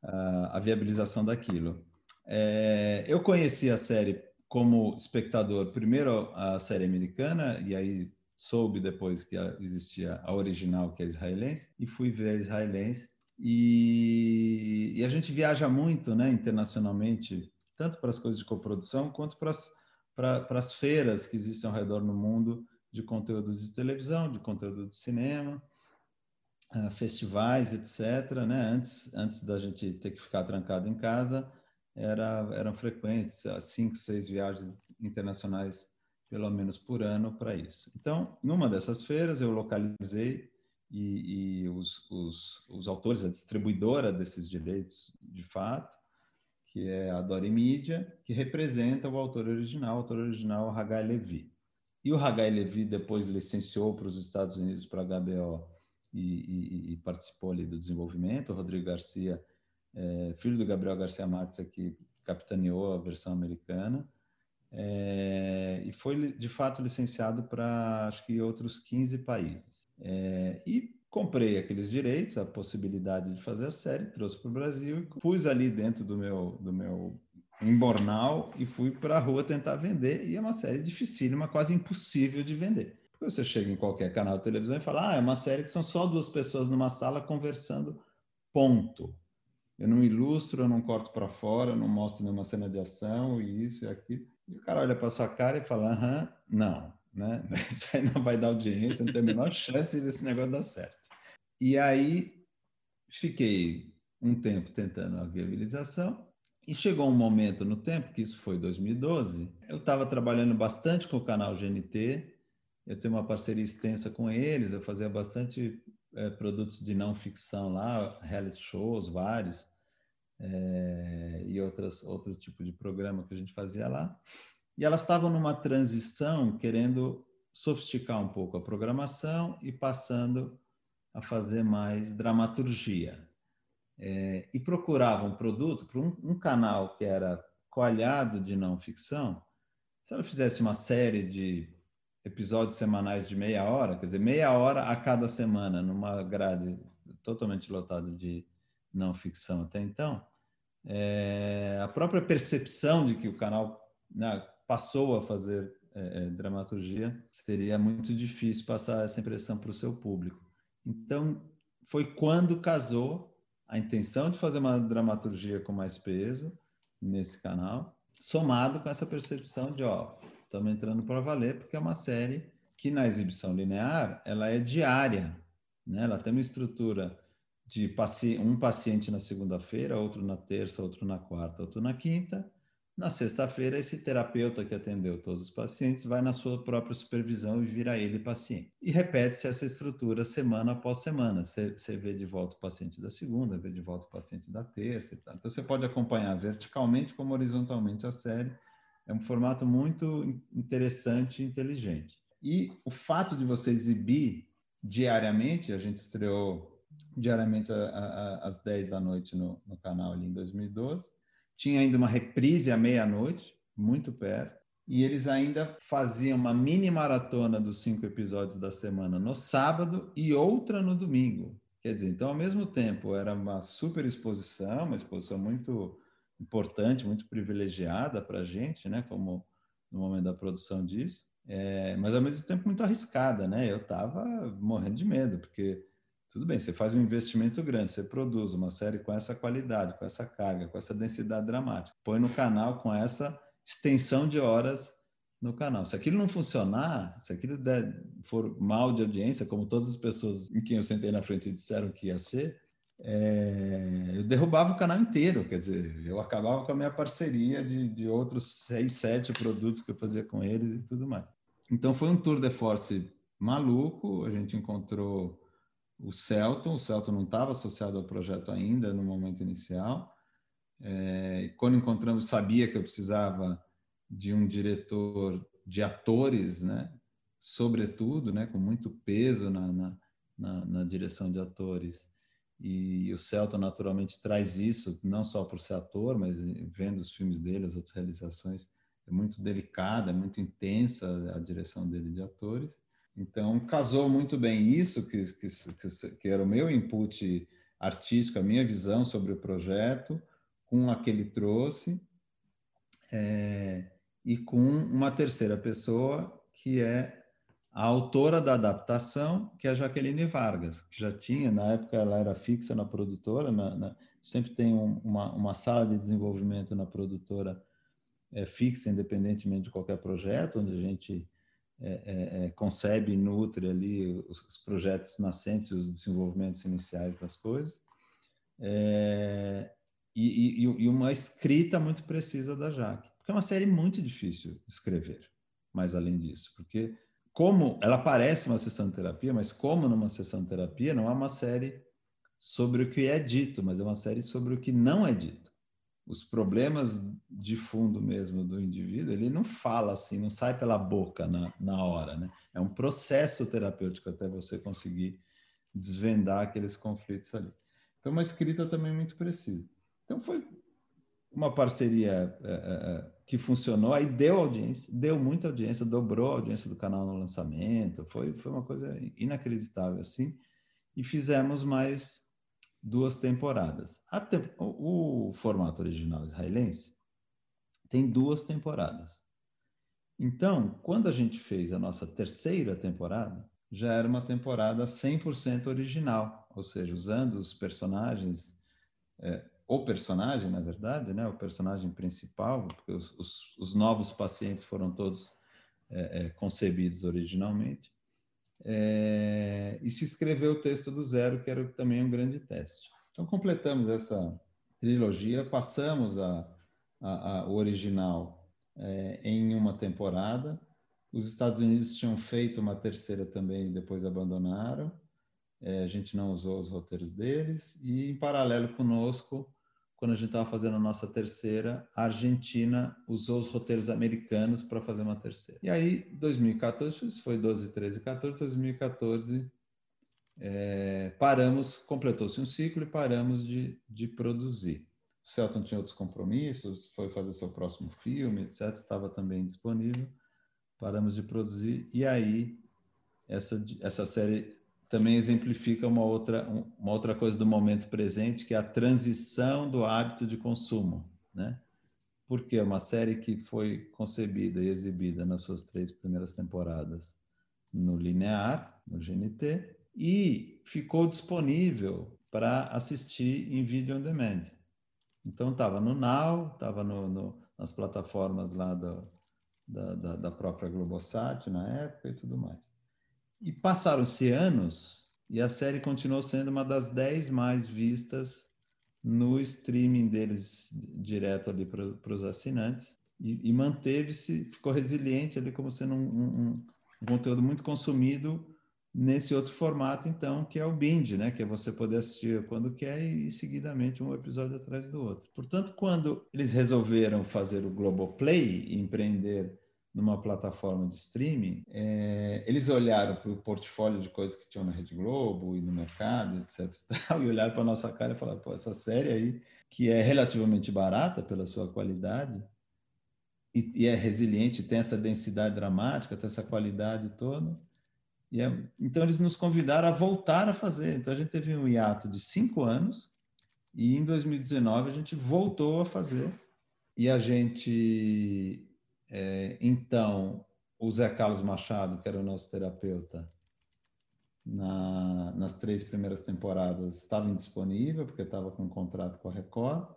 uh, a viabilização daquilo. É, eu conheci a série como espectador, primeiro a série americana, e aí soube depois que existia a original, que é israelense, e fui ver a israelense. E, e, a gente viaja muito né, internacionalmente, tanto para as coisas de coprodução, quanto para as, para, para as feiras que existem ao redor no mundo de conteúdo de televisão, de conteúdo de cinema, uh, festivais, etc. Né? Antes, antes da gente ter que ficar trancado em casa, era, eram frequentes cinco, seis viagens internacionais, pelo menos por ano, para isso. Então, numa dessas feiras, eu localizei e, e os, os, os, autores, a distribuidora desses direitos, de fato, que é a Dori Media, que representa o autor original, o autor original Hagai Levi. E o Hagai Levi depois licenciou para os Estados Unidos, para a HBO, e, e, e, participou ali do desenvolvimento. O Rodrigo Garcia, é, filho do Gabriel Garcia Marques, aqui capitaneou a versão americana. É, e foi de fato licenciado para acho que outros 15 países. É, e comprei aqueles direitos, a possibilidade de fazer a série, trouxe para o Brasil pus ali dentro do meu, do meu embornal e fui para a rua tentar vender. E é uma série dificílima, quase impossível de vender. Porque você chega em qualquer canal de televisão e fala: ah, é uma série que são só duas pessoas numa sala conversando, ponto. Eu não ilustro, eu não corto para fora, eu não mostro nenhuma cena de ação e isso e aquilo. E o cara olha para sua cara e fala: aham, não, né? <laughs> Isso aí não vai dar audiência, não tem a menor chance desse negócio dar certo. E aí fiquei um tempo tentando a viabilização E chegou um momento no tempo, que isso foi 2012, eu estava trabalhando bastante com o canal GNT, eu tenho uma parceria extensa com eles, eu fazia bastante é, produtos de não ficção lá, reality shows, vários, é, e outras, outro tipo de programa que a gente fazia lá. E elas estavam numa transição, querendo sofisticar um pouco a programação e passando a fazer mais dramaturgia. É, e procuravam um produto para um, um, canal que era coalhado de não ficção. Se ela fizesse uma série de episódios semanais de meia hora, quer dizer, meia hora a cada semana, numa grade totalmente lotada de não ficção até então, é, a própria percepção de que o canal né, passou a fazer é, é, dramaturgia seria muito difícil passar essa impressão para o seu público. Então, foi quando casou a intenção de fazer uma dramaturgia com mais peso nesse canal, somado com essa percepção de, ó, estamos entrando para valer, porque é uma série que na exibição linear, ela é diária, né? Ela tem uma estrutura de paci um paciente na segunda-feira, outro na terça, outro na quarta, outro na quinta, na sexta-feira, esse terapeuta que atendeu todos os pacientes vai na sua própria supervisão e vira ele paciente. E repete-se essa estrutura semana após semana. Você vê de volta o paciente da segunda, vê de volta o paciente da terça. Então, você pode acompanhar verticalmente como horizontalmente a série. É um formato muito interessante e inteligente. E o fato de você exibir diariamente, a gente estreou diariamente às 10 da noite no, no canal ali em 2012, tinha ainda uma reprise à meia-noite, muito perto, e eles ainda faziam uma mini maratona dos cinco episódios da semana no sábado e outra no domingo. Quer dizer, então, ao mesmo tempo, era uma super exposição, uma exposição muito importante, muito privilegiada para a gente, né, como no momento da produção disso, é, mas ao mesmo tempo muito arriscada, né? Eu estava morrendo de medo, porque tudo bem, você faz um investimento grande, você produz uma série com essa qualidade, com essa carga, com essa densidade dramática, põe no canal com essa extensão de horas no canal. Se aquilo não funcionar, se aquilo der, for mal de audiência, como todas as pessoas em quem eu sentei na frente disseram que ia ser, é, eu derrubava o canal inteiro, quer dizer, eu acabava com a minha parceria de, de outros seis, sete produtos que eu fazia com eles e tudo mais. Então foi um tour de force maluco, a gente encontrou o Celton. O Celton não estava associado ao projeto ainda no momento inicial. É, quando encontramos, sabia que eu precisava de um diretor de atores, né? Sobretudo, né? Com muito peso na, na, na, na direção de atores. E o Celton naturalmente traz isso, não só por ser ator, mas vendo os filmes dele, as outras realizações, é muito delicada, é muito intensa a direção dele de atores. Então, casou muito bem. Isso, que, que, que, era o meu input artístico, a minha visão sobre o projeto, com a que ele trouxe, é, e com uma terceira pessoa, que é a autora da adaptação, que é a Jaqueline Vargas, que já tinha, na época ela era fixa na produtora, na, na, sempre tem um, uma, uma sala de desenvolvimento na produtora é, fixa, independentemente de qualquer projeto, onde a gente é, é, é, concebe e nutre ali os, os, projetos nascentes, os desenvolvimentos iniciais das coisas, é, e, e, e, uma escrita muito precisa da Jaque, porque é uma série muito difícil de escrever, mais além disso, porque como ela parece uma sessão de terapia, mas como numa sessão de terapia, não é uma série sobre o que é dito, mas é uma série sobre o que não é dito os problemas de fundo mesmo do indivíduo, ele não fala assim, não sai pela boca na, na hora, né? É um processo terapêutico até você conseguir desvendar aqueles conflitos ali. Então, uma escrita também muito precisa. Então, foi uma parceria é, é, que funcionou, aí deu audiência, deu muita audiência, dobrou a audiência do canal no lançamento, foi, foi uma coisa inacreditável, assim, e fizemos mais duas temporadas. Te... O, formato original israelense tem duas temporadas. Então, quando a gente fez a nossa terceira temporada, já era uma temporada 100% original, ou seja, usando os personagens, é, o personagem, na verdade, né, o personagem principal, porque os, os, os novos pacientes foram todos é, é, concebidos originalmente, é, e se escreveu o texto do zero, que era também um grande teste. Então, completamos essa trilogia, passamos a, a, a, o original é, em uma temporada. Os Estados Unidos tinham feito uma terceira também e depois abandonaram. É, a gente não usou os roteiros deles. E, em paralelo conosco, quando a gente estava fazendo a nossa terceira, a Argentina usou os roteiros americanos para fazer uma terceira. E aí, 2014, isso foi 12, 13, 14, 2014, é, paramos, completou-se um ciclo e paramos de, de produzir. O Celton tinha outros compromissos, foi fazer seu próximo filme, etc. Estava também disponível. Paramos de produzir e aí essa, essa série também exemplifica uma outra, uma outra coisa do momento presente, que é a transição do hábito de consumo, né? Porque é uma série que foi concebida e exibida nas suas três primeiras temporadas no linear, no GNT, e ficou disponível para assistir em vídeo on demand. Então estava no Now, estava no, no, nas plataformas lá do, da, da, da própria Globosat na época e tudo mais. E passaram-se anos e a série continuou sendo uma das dez mais vistas no streaming deles direto ali para os assinantes e, e manteve-se, ficou resiliente ali como sendo um, um, um, conteúdo muito consumido nesse outro formato então que é o binge, né? Que é você poder assistir quando quer e, e seguidamente um episódio atrás do outro. Portanto, quando eles resolveram fazer o Globoplay e empreender numa plataforma de streaming, é, eles olharam para o portfólio de coisas que tinham na Rede Globo e no mercado, etc. <laughs> E olharam para a nossa cara e falaram: pô, essa série aí, que é relativamente barata pela sua qualidade, e, e é resiliente, tem essa densidade dramática, tem essa qualidade toda. E é, então, eles nos convidaram a voltar a fazer. Então, a gente teve um hiato de cinco anos, e em 2019 a gente voltou a fazer. E a gente é, então, o Zé Carlos Machado, que era o nosso terapeuta, na, nas três primeiras temporadas estava indisponível, porque estava com um contrato com a Record.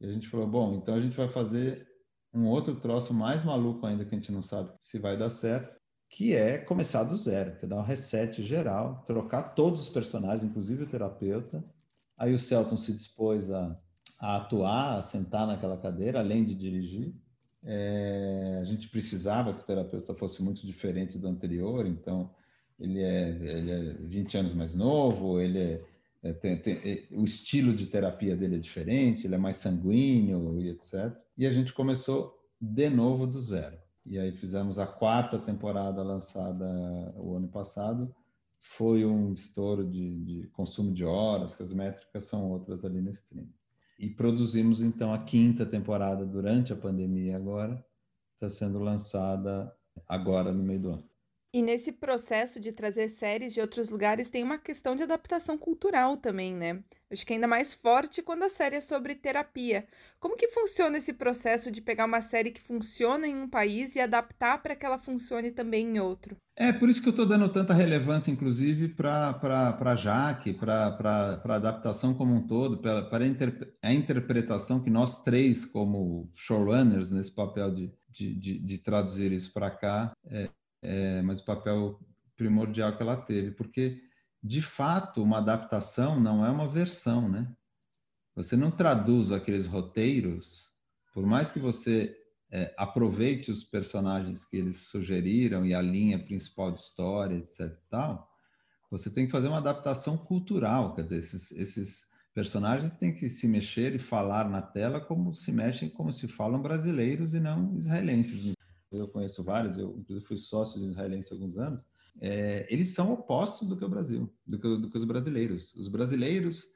E a gente falou: bom, então a gente vai fazer um outro troço mais maluco ainda, que a gente não sabe se vai dar certo, que é começar do zero, que é dar um reset geral, trocar todos os personagens, inclusive o terapeuta. Aí o Celton se dispôs a, a atuar, a sentar naquela cadeira, além de dirigir. É, a gente precisava que o terapeuta fosse muito diferente do anterior, então ele é, ele é 20 anos mais novo, ele é, é, tem, tem, é, o estilo de terapia dele é diferente, ele é mais sanguíneo e etc. E a gente começou de novo do zero. E aí fizemos a quarta temporada lançada o ano passado. Foi um estouro de, de consumo de horas, que as métricas são outras ali no streaming. E produzimos então a quinta temporada durante a pandemia agora, está sendo lançada agora no meio do ano. E nesse processo de trazer séries de outros lugares tem uma questão de adaptação cultural também, né? Acho que é ainda mais forte quando a série é sobre terapia. Como que funciona esse processo de pegar uma série que funciona em um país e adaptar para que ela funcione também em outro? É por isso que eu estou dando tanta relevância, inclusive, para a Jaque, para a adaptação como um todo, para a interpretação que nós três, como showrunners, nesse papel de, de, de, de traduzir isso para cá, é, é, mas o papel primordial que ela teve, porque de fato uma adaptação não é uma versão, né? Você não traduz aqueles roteiros, por mais que você é, aproveite os personagens que eles sugeriram e a linha principal de história, etc. Tal, você tem que fazer uma adaptação cultural, quer dizer, esses, esses personagens têm que se mexer e falar na tela como se mexem, como se falam brasileiros e não israelenses eu conheço vários, eu inclusive fui sócio de israelense há alguns anos, é, eles são opostos do que o Brasil, do que, do que os brasileiros. Os brasileiros,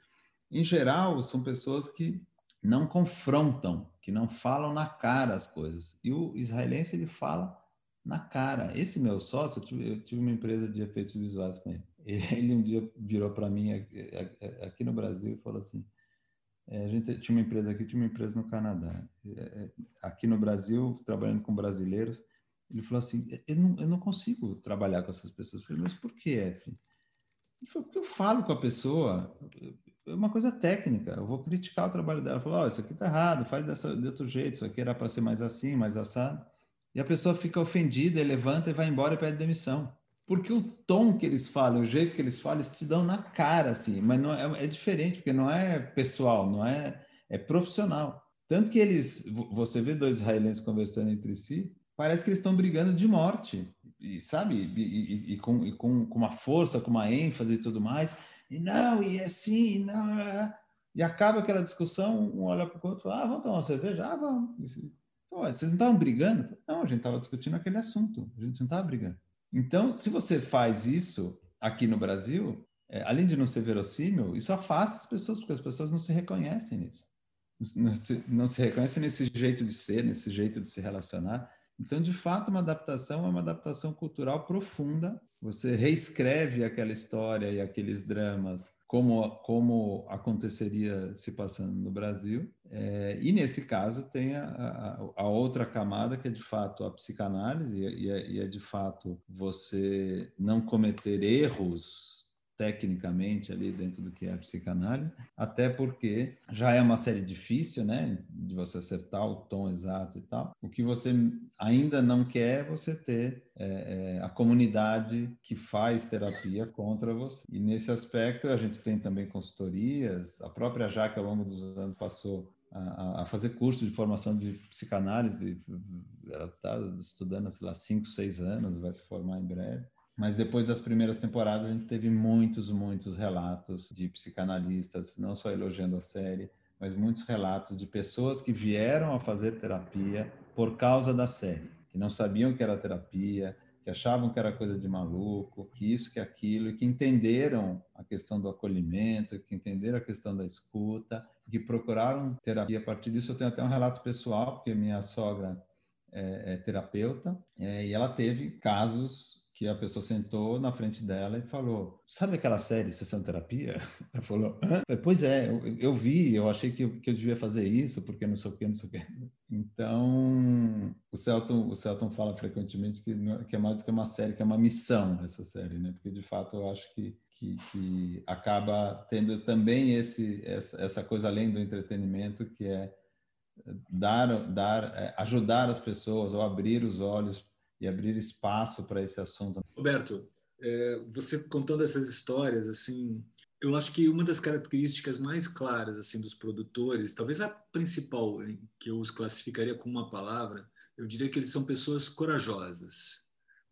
em geral, são pessoas que não confrontam, que não falam na cara as coisas. E o israelense, ele fala na cara. Esse meu sócio, eu tive, eu tive uma empresa de efeitos visuais com ele. <laughs> Ele um dia virou para mim aqui no Brasil e falou assim: é, a gente tinha uma empresa aqui, tinha uma empresa no Canadá. É, é, aqui no Brasil, trabalhando com brasileiros, ele falou assim: eu não, eu não consigo trabalhar com essas pessoas. Eu falei, mas por que, F? Ele falou, porque eu falo com a pessoa, é uma coisa técnica, eu vou criticar o trabalho dela. Falou: oh, isso aqui tá errado, faz dessa, de outro jeito, isso aqui era para ser mais assim, mais assado. E a pessoa fica ofendida, levanta e vai embora e pede demissão porque o tom que eles falam, o jeito que eles falam, eles te dão na cara, assim, mas não é, é diferente, porque não é pessoal, não é, é profissional. Tanto que eles, você vê dois israelenses conversando entre si, parece que eles estão brigando de morte, e sabe? E, e, e, com, e com, com, uma força, com uma ênfase e tudo mais. E não, e é assim, e não. É. E acaba aquela discussão, um olha para o outro, ah, vamos tomar uma cerveja? Ah, vamos. Pô, vocês não estavam brigando? Não, a gente estava discutindo aquele assunto, a gente não estava brigando. Então, se você faz isso aqui no Brasil, é, além de não ser verossímil, isso afasta as pessoas, porque as pessoas não se reconhecem nisso. Não se, não se reconhecem nesse jeito de ser, nesse jeito de se relacionar. Então, de fato, uma adaptação é uma adaptação cultural profunda. Você reescreve aquela história e aqueles dramas como, como aconteceria se passando no Brasil. É, e, nesse caso, tem a, a, a, outra camada, que é, de fato, a psicanálise, e é, e é, de fato, você não cometer erros tecnicamente ali dentro do que é a psicanálise, até porque já é uma série difícil, né, de você acertar o tom exato e tal. O que você ainda não quer é você ter é, é, a comunidade que faz terapia contra você. E nesse aspecto a gente tem também consultorias. A própria Jaque ao longo dos anos passou a, fazer curso de formação de psicanálise. Ela está estudando, sei lá, cinco, seis anos, vai se formar em breve. Mas depois das primeiras temporadas, a gente teve muitos, muitos relatos de psicanalistas, não só elogiando a série, mas muitos relatos de pessoas que vieram a fazer terapia por causa da série, que não sabiam que era terapia, que achavam que era coisa de maluco, que isso, que aquilo, e que entenderam a questão do acolhimento, que entenderam a questão da escuta, que procuraram terapia a partir disso. Eu tenho até um relato pessoal, porque minha sogra é, é terapeuta, é, e ela teve casos que a pessoa sentou na frente dela e falou: Sabe aquela série Sessão Terapia? <laughs> Ela falou: Hã? Pois é, eu, eu, vi, eu achei que eu, que eu devia fazer isso, porque não sei o que, não sei o que. <laughs> Então, o Celton, o Celton fala frequentemente que, que é mais do que uma série, que é uma missão essa série, né? Porque de fato eu acho que que, que, acaba tendo também esse, essa, essa, coisa além do entretenimento, que é dar, dar, é, ajudar as pessoas ou abrir os olhos e abrir espaço para esse assunto. Roberto, é, você contando essas histórias, assim, eu acho que uma das características mais claras assim dos produtores, talvez a principal que eu os classificaria com uma palavra, eu diria que eles são pessoas corajosas,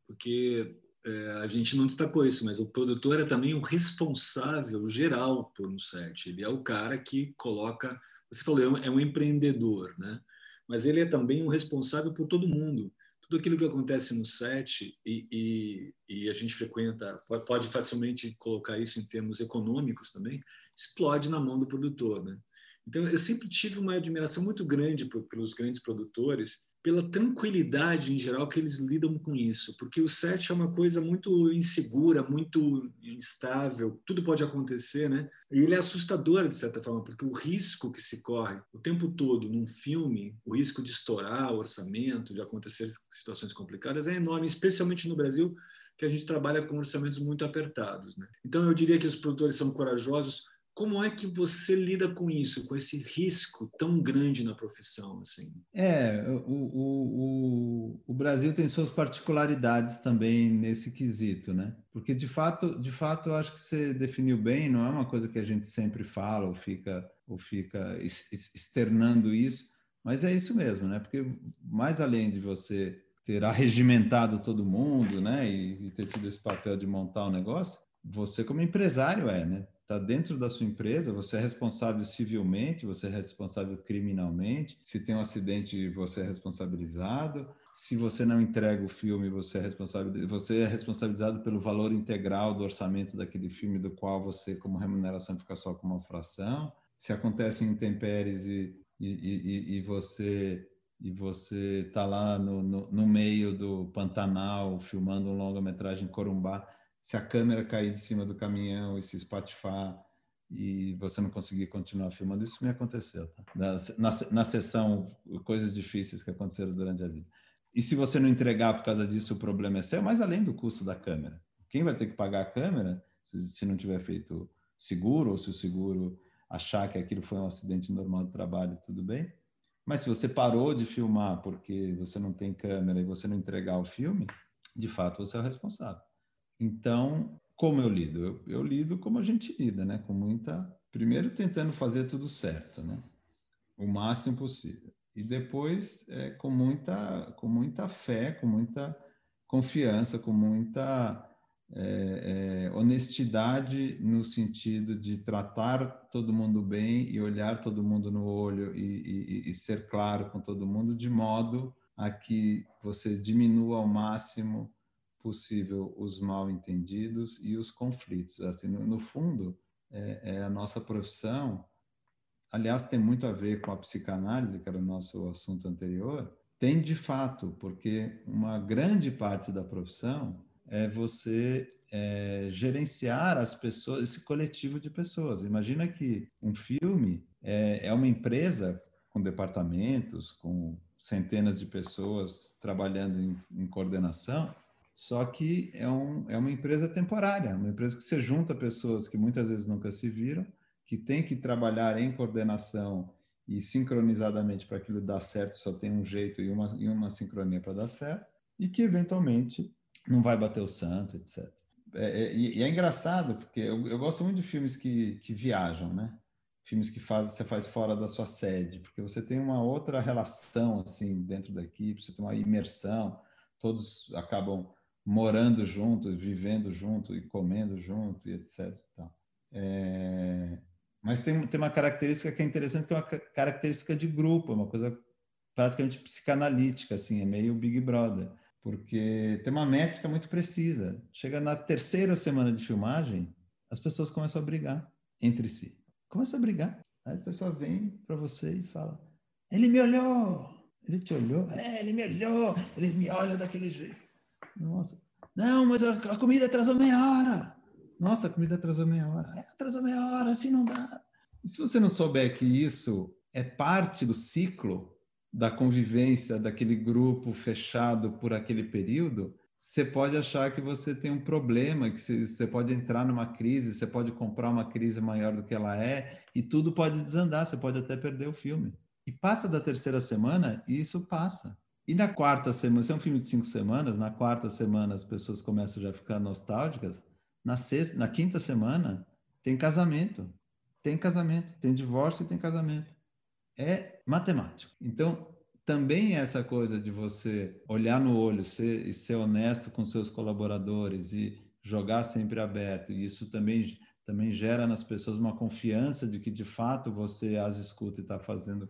porque é, a gente não destacou isso, mas o produtor é também o responsável geral por um set. Ele é o cara que coloca, você falou, é um é empreendedor, né? Mas ele é também o responsável por todo mundo tudo aquilo que acontece no set e, e, e, a gente frequenta, pode facilmente colocar isso em termos econômicos também, explode na mão do produtor, né? Então, eu sempre tive uma admiração muito grande por, pelos grandes produtores pela tranquilidade em geral que eles lidam com isso, porque o set é uma coisa muito insegura, muito instável, tudo pode acontecer, né? E ele é assustador de certa forma, porque o risco que se corre o tempo todo num filme, o risco de estourar o orçamento, de acontecer situações complicadas é enorme, especialmente no Brasil, que a gente trabalha com orçamentos muito apertados, né? Então eu diria que os produtores são corajosos como é que você lida com isso, com esse risco tão grande na profissão? Assim? É, o, o, o, Brasil tem suas particularidades também nesse quesito, né? Porque de fato, de fato, eu acho que você definiu bem. Não é uma coisa que a gente sempre fala ou fica ou fica externando isso, mas é isso mesmo, né? Porque mais além de você ter arregimentado todo mundo, né, e, e ter tido esse papel de montar o um negócio, você como empresário é, né? Está dentro da sua empresa, você é responsável civilmente, você é responsável criminalmente. Se tem um acidente, você é responsabilizado. Se você não entrega o filme, você é, responsável, você é responsabilizado pelo valor integral do orçamento daquele filme, do qual você, como remuneração, fica só com uma fração. Se acontecem intempéries e, e, e, e você e você está lá no, no, no, meio do Pantanal filmando um longa-metragem Corumbá, se a câmera cair de cima do caminhão e se espatifar e você não conseguir continuar filmando, isso me aconteceu, tá? Na, na, na sessão, coisas difíceis que aconteceram durante a vida. E se você não entregar por causa disso, o problema é seu, mas além do custo da câmera. Quem vai ter que pagar a câmera, se, se não tiver feito seguro, ou se o seguro achar que aquilo foi um acidente normal de trabalho, tudo bem. Mas se você parou de filmar porque você não tem câmera e você não entregar o filme, de fato você é o responsável. Então, como eu lido? Eu, eu, lido como a gente lida, né? Com muita. Primeiro, tentando fazer tudo certo, né? o máximo possível. E depois, é, com, muita, com muita fé, com muita confiança, com muita é, é, honestidade no sentido de tratar todo mundo bem e olhar todo mundo no olho e, e, e ser claro com todo mundo, de modo a que você diminua ao máximo possível os mal entendidos e os conflitos. Assim, no, no fundo, é, é, a nossa profissão, aliás, tem muito a ver com a psicanálise, que era o nosso assunto anterior, tem de fato, porque uma grande parte da profissão é você é, gerenciar as pessoas, esse coletivo de pessoas. Imagina que um filme é, é uma empresa com departamentos, com centenas de pessoas trabalhando em, em coordenação, só que é, um, é uma empresa temporária, uma empresa que você junta pessoas que muitas vezes nunca se viram, que tem que trabalhar em coordenação e sincronizadamente para aquilo dar certo, só tem um jeito e uma, e uma sincronia para dar certo, e que eventualmente não vai bater o santo, etc. É, é, e é engraçado, porque eu, eu, gosto muito de filmes que, que viajam, né? Filmes que faz, você faz fora da sua sede, porque você tem uma outra relação, assim, dentro da equipe, você tem uma imersão, todos acabam morando juntos, vivendo junto e comendo junto, e etc. É, mas tem, tem uma característica que é interessante, que é uma característica de grupo, é uma coisa praticamente psicanalítica, assim, é meio Big Brother, porque tem uma métrica muito precisa. Chega na terceira semana de filmagem, as pessoas começam a brigar entre si. Começam a brigar. Aí a pessoa vem para você e fala: Ele me olhou! Ele te olhou? É, ele me olhou! Ele me olha daquele jeito. Nossa. Não, mas a, a comida atrasou meia hora. Nossa, a comida atrasou meia hora. É, atrasou meia hora, assim não dá. E se você não souber que isso é parte do ciclo da convivência daquele grupo fechado por aquele período, você pode achar que você tem um problema, que você pode entrar numa crise, você pode comprar uma crise maior do que ela é, e tudo pode desandar, você pode até perder o filme. E passa da terceira semana, e isso passa. E na quarta semana, se é um filme de cinco semanas, na quarta semana as pessoas começam já a ficar nostálgicas, na, sexta, na quinta semana, tem casamento. Tem casamento, tem divórcio e tem casamento. É matemático. Então, também essa coisa de você olhar no olho ser, e ser honesto com seus colaboradores e jogar sempre aberto, e isso também, também gera nas pessoas uma confiança de que, de fato, você as escuta e está fazendo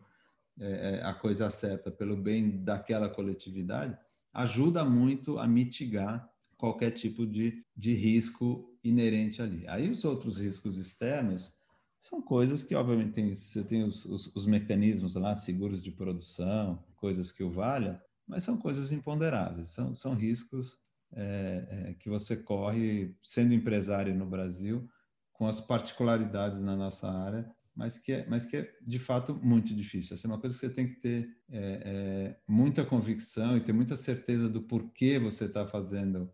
é, é, a coisa certa pelo bem daquela coletividade, ajuda muito a mitigar qualquer tipo de, de risco inerente ali. Aí os outros riscos externos são coisas que, obviamente, tem, você tem os, os, os mecanismos lá, seguros de produção, coisas que o valha, mas são coisas imponderáveis, são, são riscos é, é, que você corre sendo empresário no Brasil, com as particularidades na nossa área, mas que é, mas que é de fato muito difícil. Essa é uma coisa que você tem que ter é, é muita convicção e ter muita certeza do porquê você está fazendo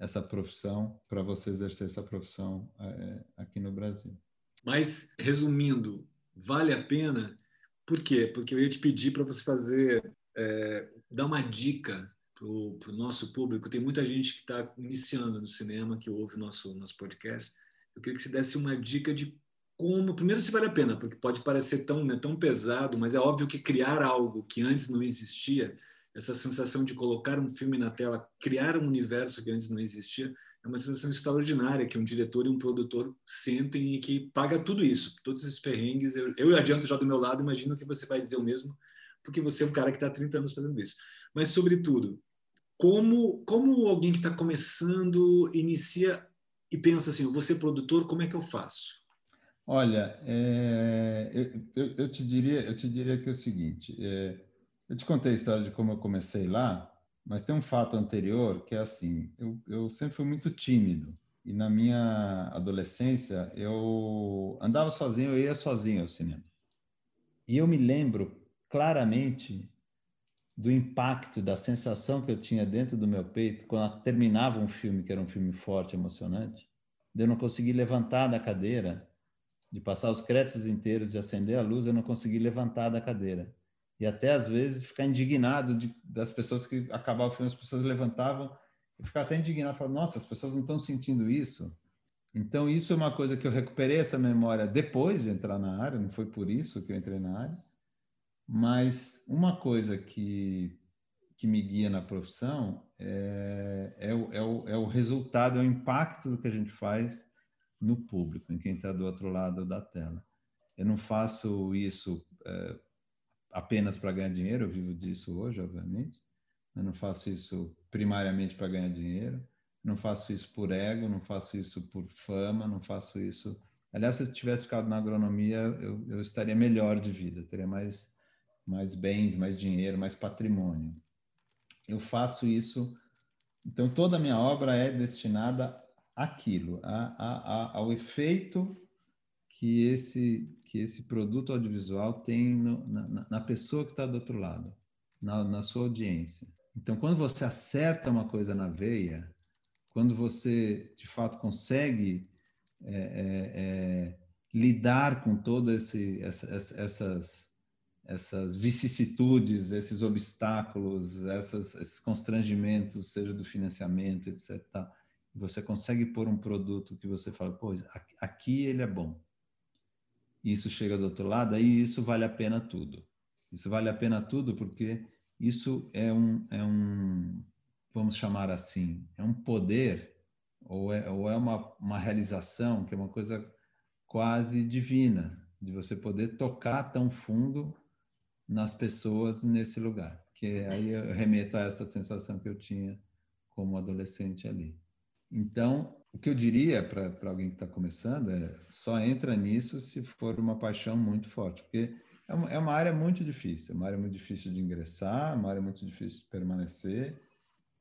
essa profissão, para você exercer essa profissão é, aqui no Brasil. Mas, resumindo, vale a pena? Por quê? Porque eu ia te pedir para você fazer, é, dar uma dica para o nosso público. Tem muita gente que está iniciando no cinema, que ouve o nosso, nosso podcast. Eu queria que você desse uma dica de como. Primeiro, se vale a pena, porque pode parecer tão, né, tão pesado, mas é óbvio que criar algo que antes não existia essa sensação de colocar um filme na tela, criar um universo que antes não existia, é uma sensação extraordinária que um diretor e um produtor sentem e que paga tudo isso, todos esses perrengues. Eu, eu adianto já do meu lado, imagino que você vai dizer o mesmo, porque você é um cara que está há 30 anos fazendo isso. Mas, sobretudo, como, como alguém que está começando inicia e pensa assim, eu vou ser produtor, como é que eu faço? Olha, é, eu, eu, eu, te diria, eu te diria que é o seguinte, é, eu te contei a história de como eu comecei lá, mas tem um fato anterior que é assim: eu, eu sempre fui muito tímido. E na minha adolescência, eu andava sozinho, eu ia sozinho ao cinema. E eu me lembro claramente do impacto, da sensação que eu tinha dentro do meu peito quando terminava um filme que era um filme forte, emocionante, de eu não conseguir levantar da cadeira, de passar os créditos inteiros, de acender a luz, eu não conseguir levantar da cadeira e até às vezes ficar indignado de, das pessoas que acabavam o filme, as pessoas levantavam e ficava até indignado, falando, nossa, as pessoas não estão sentindo isso. Então isso é uma coisa que eu recuperei essa memória depois de entrar na área, não foi por isso que eu entrei na área. Mas uma coisa que, que me guia na profissão é, é, o, é, o, é o resultado, é o impacto do que a gente faz no público, em quem está do outro lado da tela. Eu não faço isso é, apenas para ganhar dinheiro, eu vivo disso hoje, obviamente. Eu não faço isso primariamente para ganhar dinheiro, não faço isso por ego, não faço isso por fama, não faço isso. Aliás, se eu tivesse ficado na agronomia, eu, eu estaria melhor de vida, teria mais, mais bens, mais dinheiro, mais patrimônio. Eu faço isso. Então, toda a minha obra é destinada àquilo, a, a, ao efeito que esse, que esse produto audiovisual tem no, na, na, pessoa que está do outro lado, na, na sua audiência. Então, quando você acerta uma coisa na veia, quando você de fato consegue é, é, é, lidar com todas essa, essas, essas vicissitudes, esses obstáculos, essas, esses constrangimentos, seja do financiamento, etc. Tá, você consegue pôr um produto que você fala, pô, aqui ele é bom. Isso chega do outro lado, aí isso vale a pena tudo. Isso vale a pena tudo porque isso é um, é um vamos chamar assim, é um poder ou é, ou é uma, uma realização que é uma coisa quase divina, de você poder tocar tão fundo nas pessoas nesse lugar. Que aí eu remeto a essa sensação que eu tinha como adolescente ali. Então, o que eu diria para alguém que está começando é só entra nisso se for uma paixão muito forte, porque é uma, é uma área muito difícil, é uma área muito difícil de ingressar, é uma área muito difícil de permanecer,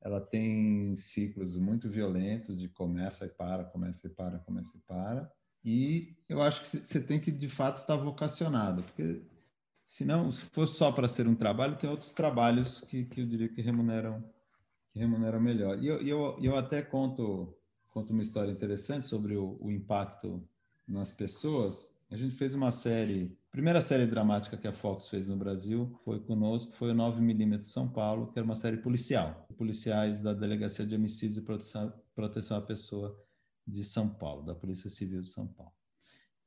ela tem ciclos muito violentos de começa e para, começa e para, começa e para. E eu acho que você tem que, de fato, estar vocacionado, porque senão, se fosse só para ser um trabalho, tem outros trabalhos que, que eu diria que remuneram, que remuneram melhor. E eu, eu, eu até conto, conto uma história interessante sobre o, o impacto nas pessoas. A gente fez uma série a primeira série dramática que a Fox fez no Brasil foi conosco, foi o 9mm São Paulo, que era uma série policial. Policiais da Delegacia de Homicídios e Proteção, Proteção à Pessoa de São Paulo, da Polícia Civil de São Paulo.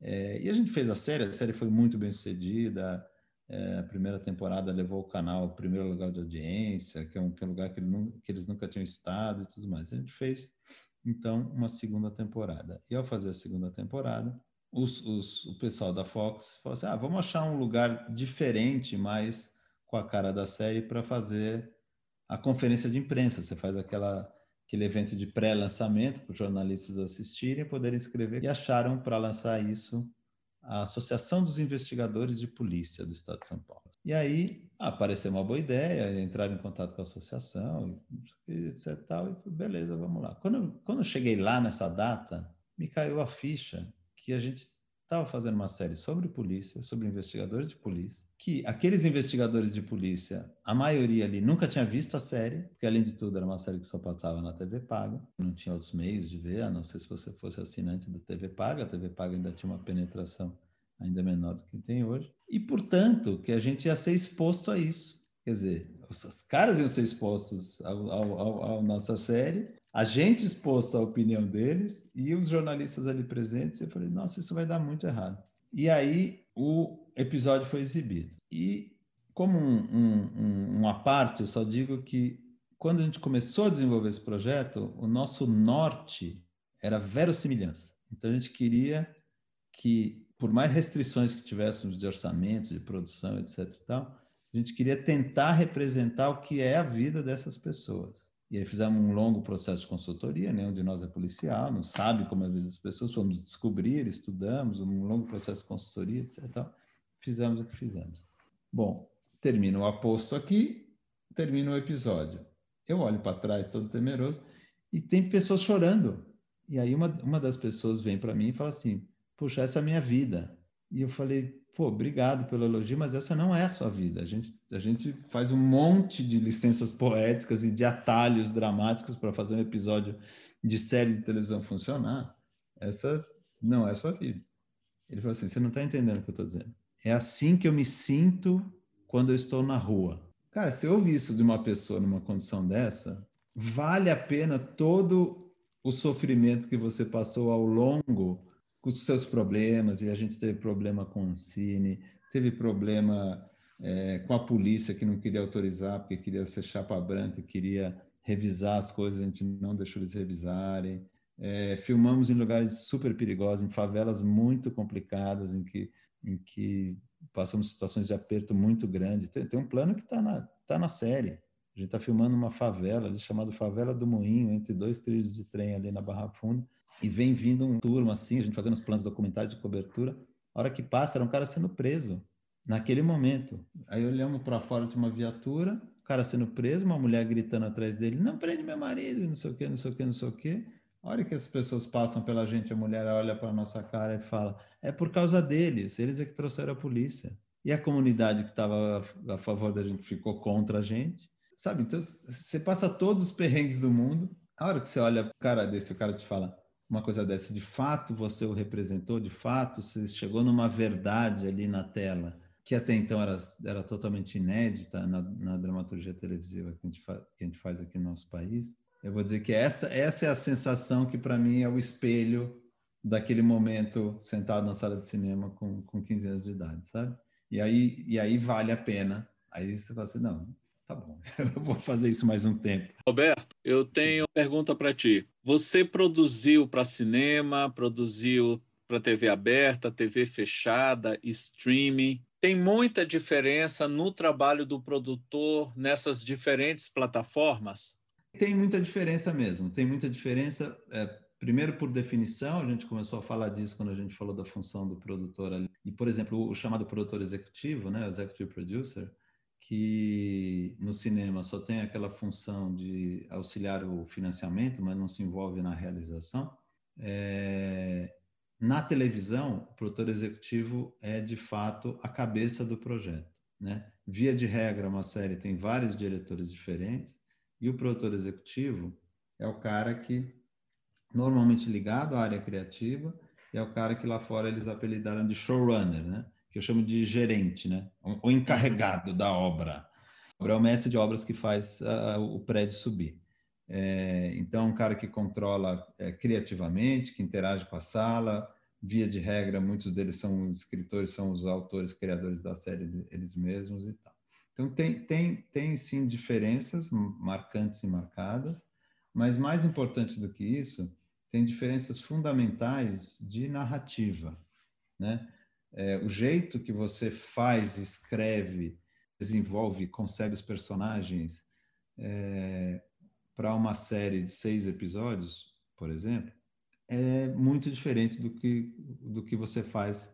É, e a gente fez a série, a série foi muito bem sucedida. É, a primeira temporada levou o canal ao primeiro lugar de audiência, que é um, que é um lugar que, ele, que eles nunca tinham estado e tudo mais. A gente fez, então, uma segunda temporada. E ao fazer a segunda temporada, os, os, o pessoal da Fox falou assim: ah, vamos achar um lugar diferente, mas com a cara da série, para fazer a conferência de imprensa. Você faz aquela, aquele evento de pré-lançamento para os jornalistas assistirem, poderem escrever. E acharam para lançar isso a Associação dos Investigadores de Polícia do Estado de São Paulo. E aí apareceu uma boa ideia, entraram em contato com a associação, etc. Tal, e beleza, vamos lá. Quando, quando eu cheguei lá nessa data, me caiu a ficha que a gente estava fazendo uma série sobre polícia, sobre investigadores de polícia, que aqueles investigadores de polícia, a maioria ali nunca tinha visto a série, porque além de tudo era uma série que só passava na TV Paga, não tinha outros meios de ver, a não ser se você fosse assinante da TV Paga, a TV Paga ainda tinha uma penetração ainda menor do que tem hoje, e portanto que a gente ia ser exposto a isso. Quer dizer, os caras iam ser expostos à nossa série a gente exposto à opinião deles e os jornalistas ali presentes. Eu falei, nossa, isso vai dar muito errado. E aí o episódio foi exibido. E como um, um, uma parte, eu só digo que quando a gente começou a desenvolver esse projeto, o nosso norte era verossimilhança. Então a gente queria que, por mais restrições que tivéssemos de orçamento, de produção, etc. Tal, a gente queria tentar representar o que é a vida dessas pessoas. E aí fizemos um longo processo de consultoria, nenhum de nós é policial, não sabe como é a vida das pessoas, fomos descobrir, estudamos, um longo processo de consultoria, etc. Fizemos o que fizemos. Bom, termina o aposto aqui, termina o episódio. Eu olho para trás todo temeroso e tem pessoas chorando. E aí uma, uma das pessoas vem para mim e fala assim, puxa, essa é a minha vida. E eu falei, pô, obrigado pelo elogio, mas essa não é a sua vida. A gente, a gente faz um monte de licenças poéticas e de atalhos dramáticos para fazer um episódio de série de televisão funcionar. Essa não é a sua vida. Ele falou assim: você não está entendendo o que eu estou dizendo. É assim que eu me sinto quando eu estou na rua. Cara, se eu ouvir isso de uma pessoa numa condição dessa, vale a pena todo o sofrimento que você passou ao longo com os seus problemas, e a gente teve problema com o Ancine, teve problema é, com a polícia que não queria autorizar, porque queria ser chapa branca, queria revisar as coisas, a gente não deixou eles revisarem. É, filmamos em lugares super perigosos, em favelas muito complicadas, em que, em que passamos situações de aperto muito grande. Tem, tem um plano que está na, tá na série. A gente está filmando uma favela ali chamada Favela do Moinho, entre dois trilhos de trem ali na Barra Funda, e vem vindo um turma assim, a gente fazendo os planos documentais de cobertura. A hora que passa, era um cara sendo preso naquele momento. Aí olhamos para fora de uma viatura, o cara sendo preso, uma mulher gritando atrás dele: Não prende meu marido, não sei o quê, não sei o quê, não sei o quê. A hora que as pessoas passam pela gente, a mulher olha para nossa cara e fala: É por causa deles, eles é que trouxeram a polícia. E a comunidade que estava a favor da gente ficou contra a gente. Sabe? Então, você passa todos os perrengues do mundo. A hora que você olha o cara desse, o cara te fala: uma coisa dessa, de fato você o representou, de fato você chegou numa verdade ali na tela que até então era, era totalmente inédita na, na dramaturgia televisiva que a, gente que a gente faz aqui no nosso país. Eu vou dizer que essa, essa é a sensação que, para mim, é o espelho daquele momento sentado na sala de cinema com, com 15 anos de idade, sabe? E aí, e aí vale a pena. Aí você fala assim, não, tá bom, <laughs> eu vou fazer isso mais um tempo. Roberto, eu tenho uma pergunta para ti. Você produziu para cinema, produziu para TV aberta, TV fechada, streaming tem muita diferença no trabalho do produtor nessas diferentes plataformas? Tem muita diferença mesmo. Tem muita diferença. É, primeiro, por definição, a gente começou a falar disso quando a gente falou da função do produtor ali. E, por exemplo, o chamado produtor executivo, né, o executive producer, que no cinema só tem aquela função de auxiliar o financiamento, mas não se envolve na realização. É, na televisão, o produtor executivo é de fato a cabeça do projeto. Né? Via de regra, uma série tem vários diretores diferentes e o produtor executivo é o cara que normalmente ligado à área criativa é o cara que lá fora eles apelidaram de showrunner, né? Que eu chamo de gerente, né? O encarregado da obra. É o mestre de obras que faz uh, o prédio subir. É, então, um cara que controla é, criativamente, que interage com a sala, via de regra, muitos deles são escritores, são os autores, criadores da série eles mesmos e tal. Então, tem, tem, tem sim diferenças marcantes e marcadas, mas mais importante do que isso, tem diferenças fundamentais de narrativa, né? É, o jeito que você faz, escreve, desenvolve, concebe os personagens, é, para uma série de seis episódios, por exemplo, é muito diferente do que, do que você faz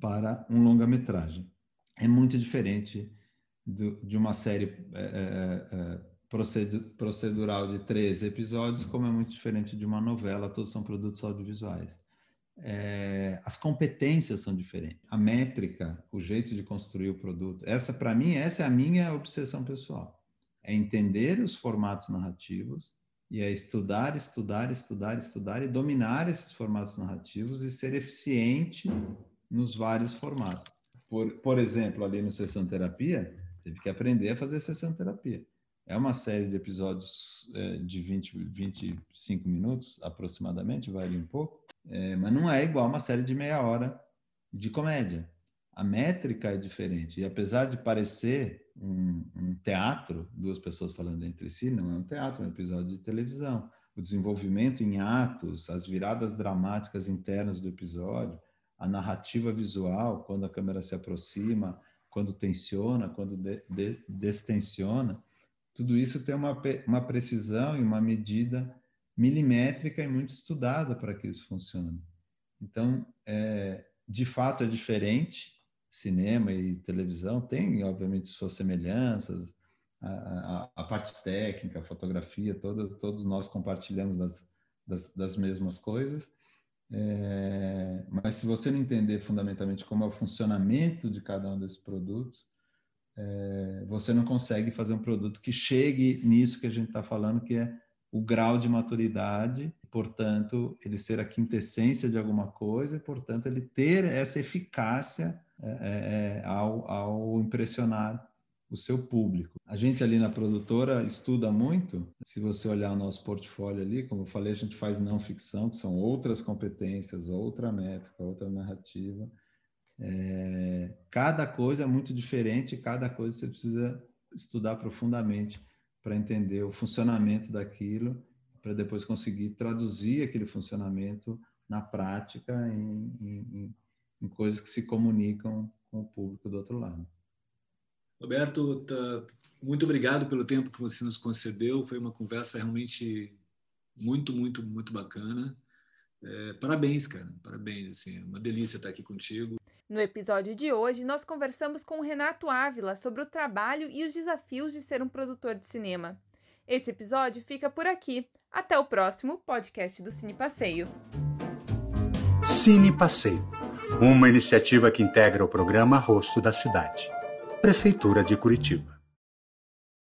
para um longa-metragem. É muito diferente do, de uma série é, é, é procedural de três episódios, como é muito diferente de uma novela, todos são produtos audiovisuais. É, as competências são diferentes, a métrica, o jeito de construir o produto. Essa, para mim, essa é a minha obsessão pessoal é entender os formatos narrativos e é estudar, estudar, estudar, estudar e dominar esses formatos narrativos e ser eficiente nos vários formatos. Por, por exemplo, ali no Sessão Terapia, teve que aprender a fazer Sessão Terapia. É uma série de episódios é, de 20, 25 minutos, aproximadamente, varia um pouco, é, mas não é igual uma série de meia hora de comédia. A métrica é diferente. E apesar de parecer um, um, teatro, duas pessoas falando entre si, não é um teatro, é um episódio de televisão. O desenvolvimento em atos, as viradas dramáticas internas do episódio, a narrativa visual, quando a câmera se aproxima, quando tensiona, quando de, de, destensiona, tudo isso tem uma, uma precisão e uma medida milimétrica e muito estudada para que isso funcione. Então, é, de fato, é diferente, cinema e televisão tem, obviamente, suas semelhanças, a, a, a parte técnica, a fotografia, toda, todos nós compartilhamos das, das, das mesmas coisas, é, mas se você não entender fundamentalmente como é o funcionamento de cada um desses produtos, é, você não consegue fazer um produto que chegue nisso que a gente está falando, que é o grau de maturidade, portanto, ele ser a quintessência de alguma coisa, e, portanto, ele ter essa eficácia é, é, é, ao, ao impressionar o seu público. A gente ali na produtora estuda muito. Se você olhar o nosso portfólio ali, como eu falei, a gente faz não ficção, que são outras competências, outra métrica, outra narrativa. É, cada coisa é muito diferente, cada coisa você precisa estudar profundamente para entender o funcionamento daquilo, para depois conseguir traduzir aquele funcionamento na prática em, em, em coisas que se comunicam com o público do outro lado. Roberto, tá, muito obrigado pelo tempo que você nos concedeu. Foi uma conversa realmente muito, muito, muito bacana. É, parabéns, cara. Parabéns. Assim, é uma delícia estar aqui contigo. No episódio de hoje, nós conversamos com o Renato Ávila sobre o trabalho e os desafios de ser um produtor de cinema. Esse episódio fica por aqui. Até o próximo podcast do Cine Passeio. Cine Passeio uma iniciativa que integra o programa Rosto da Cidade. Prefeitura de Curitiba.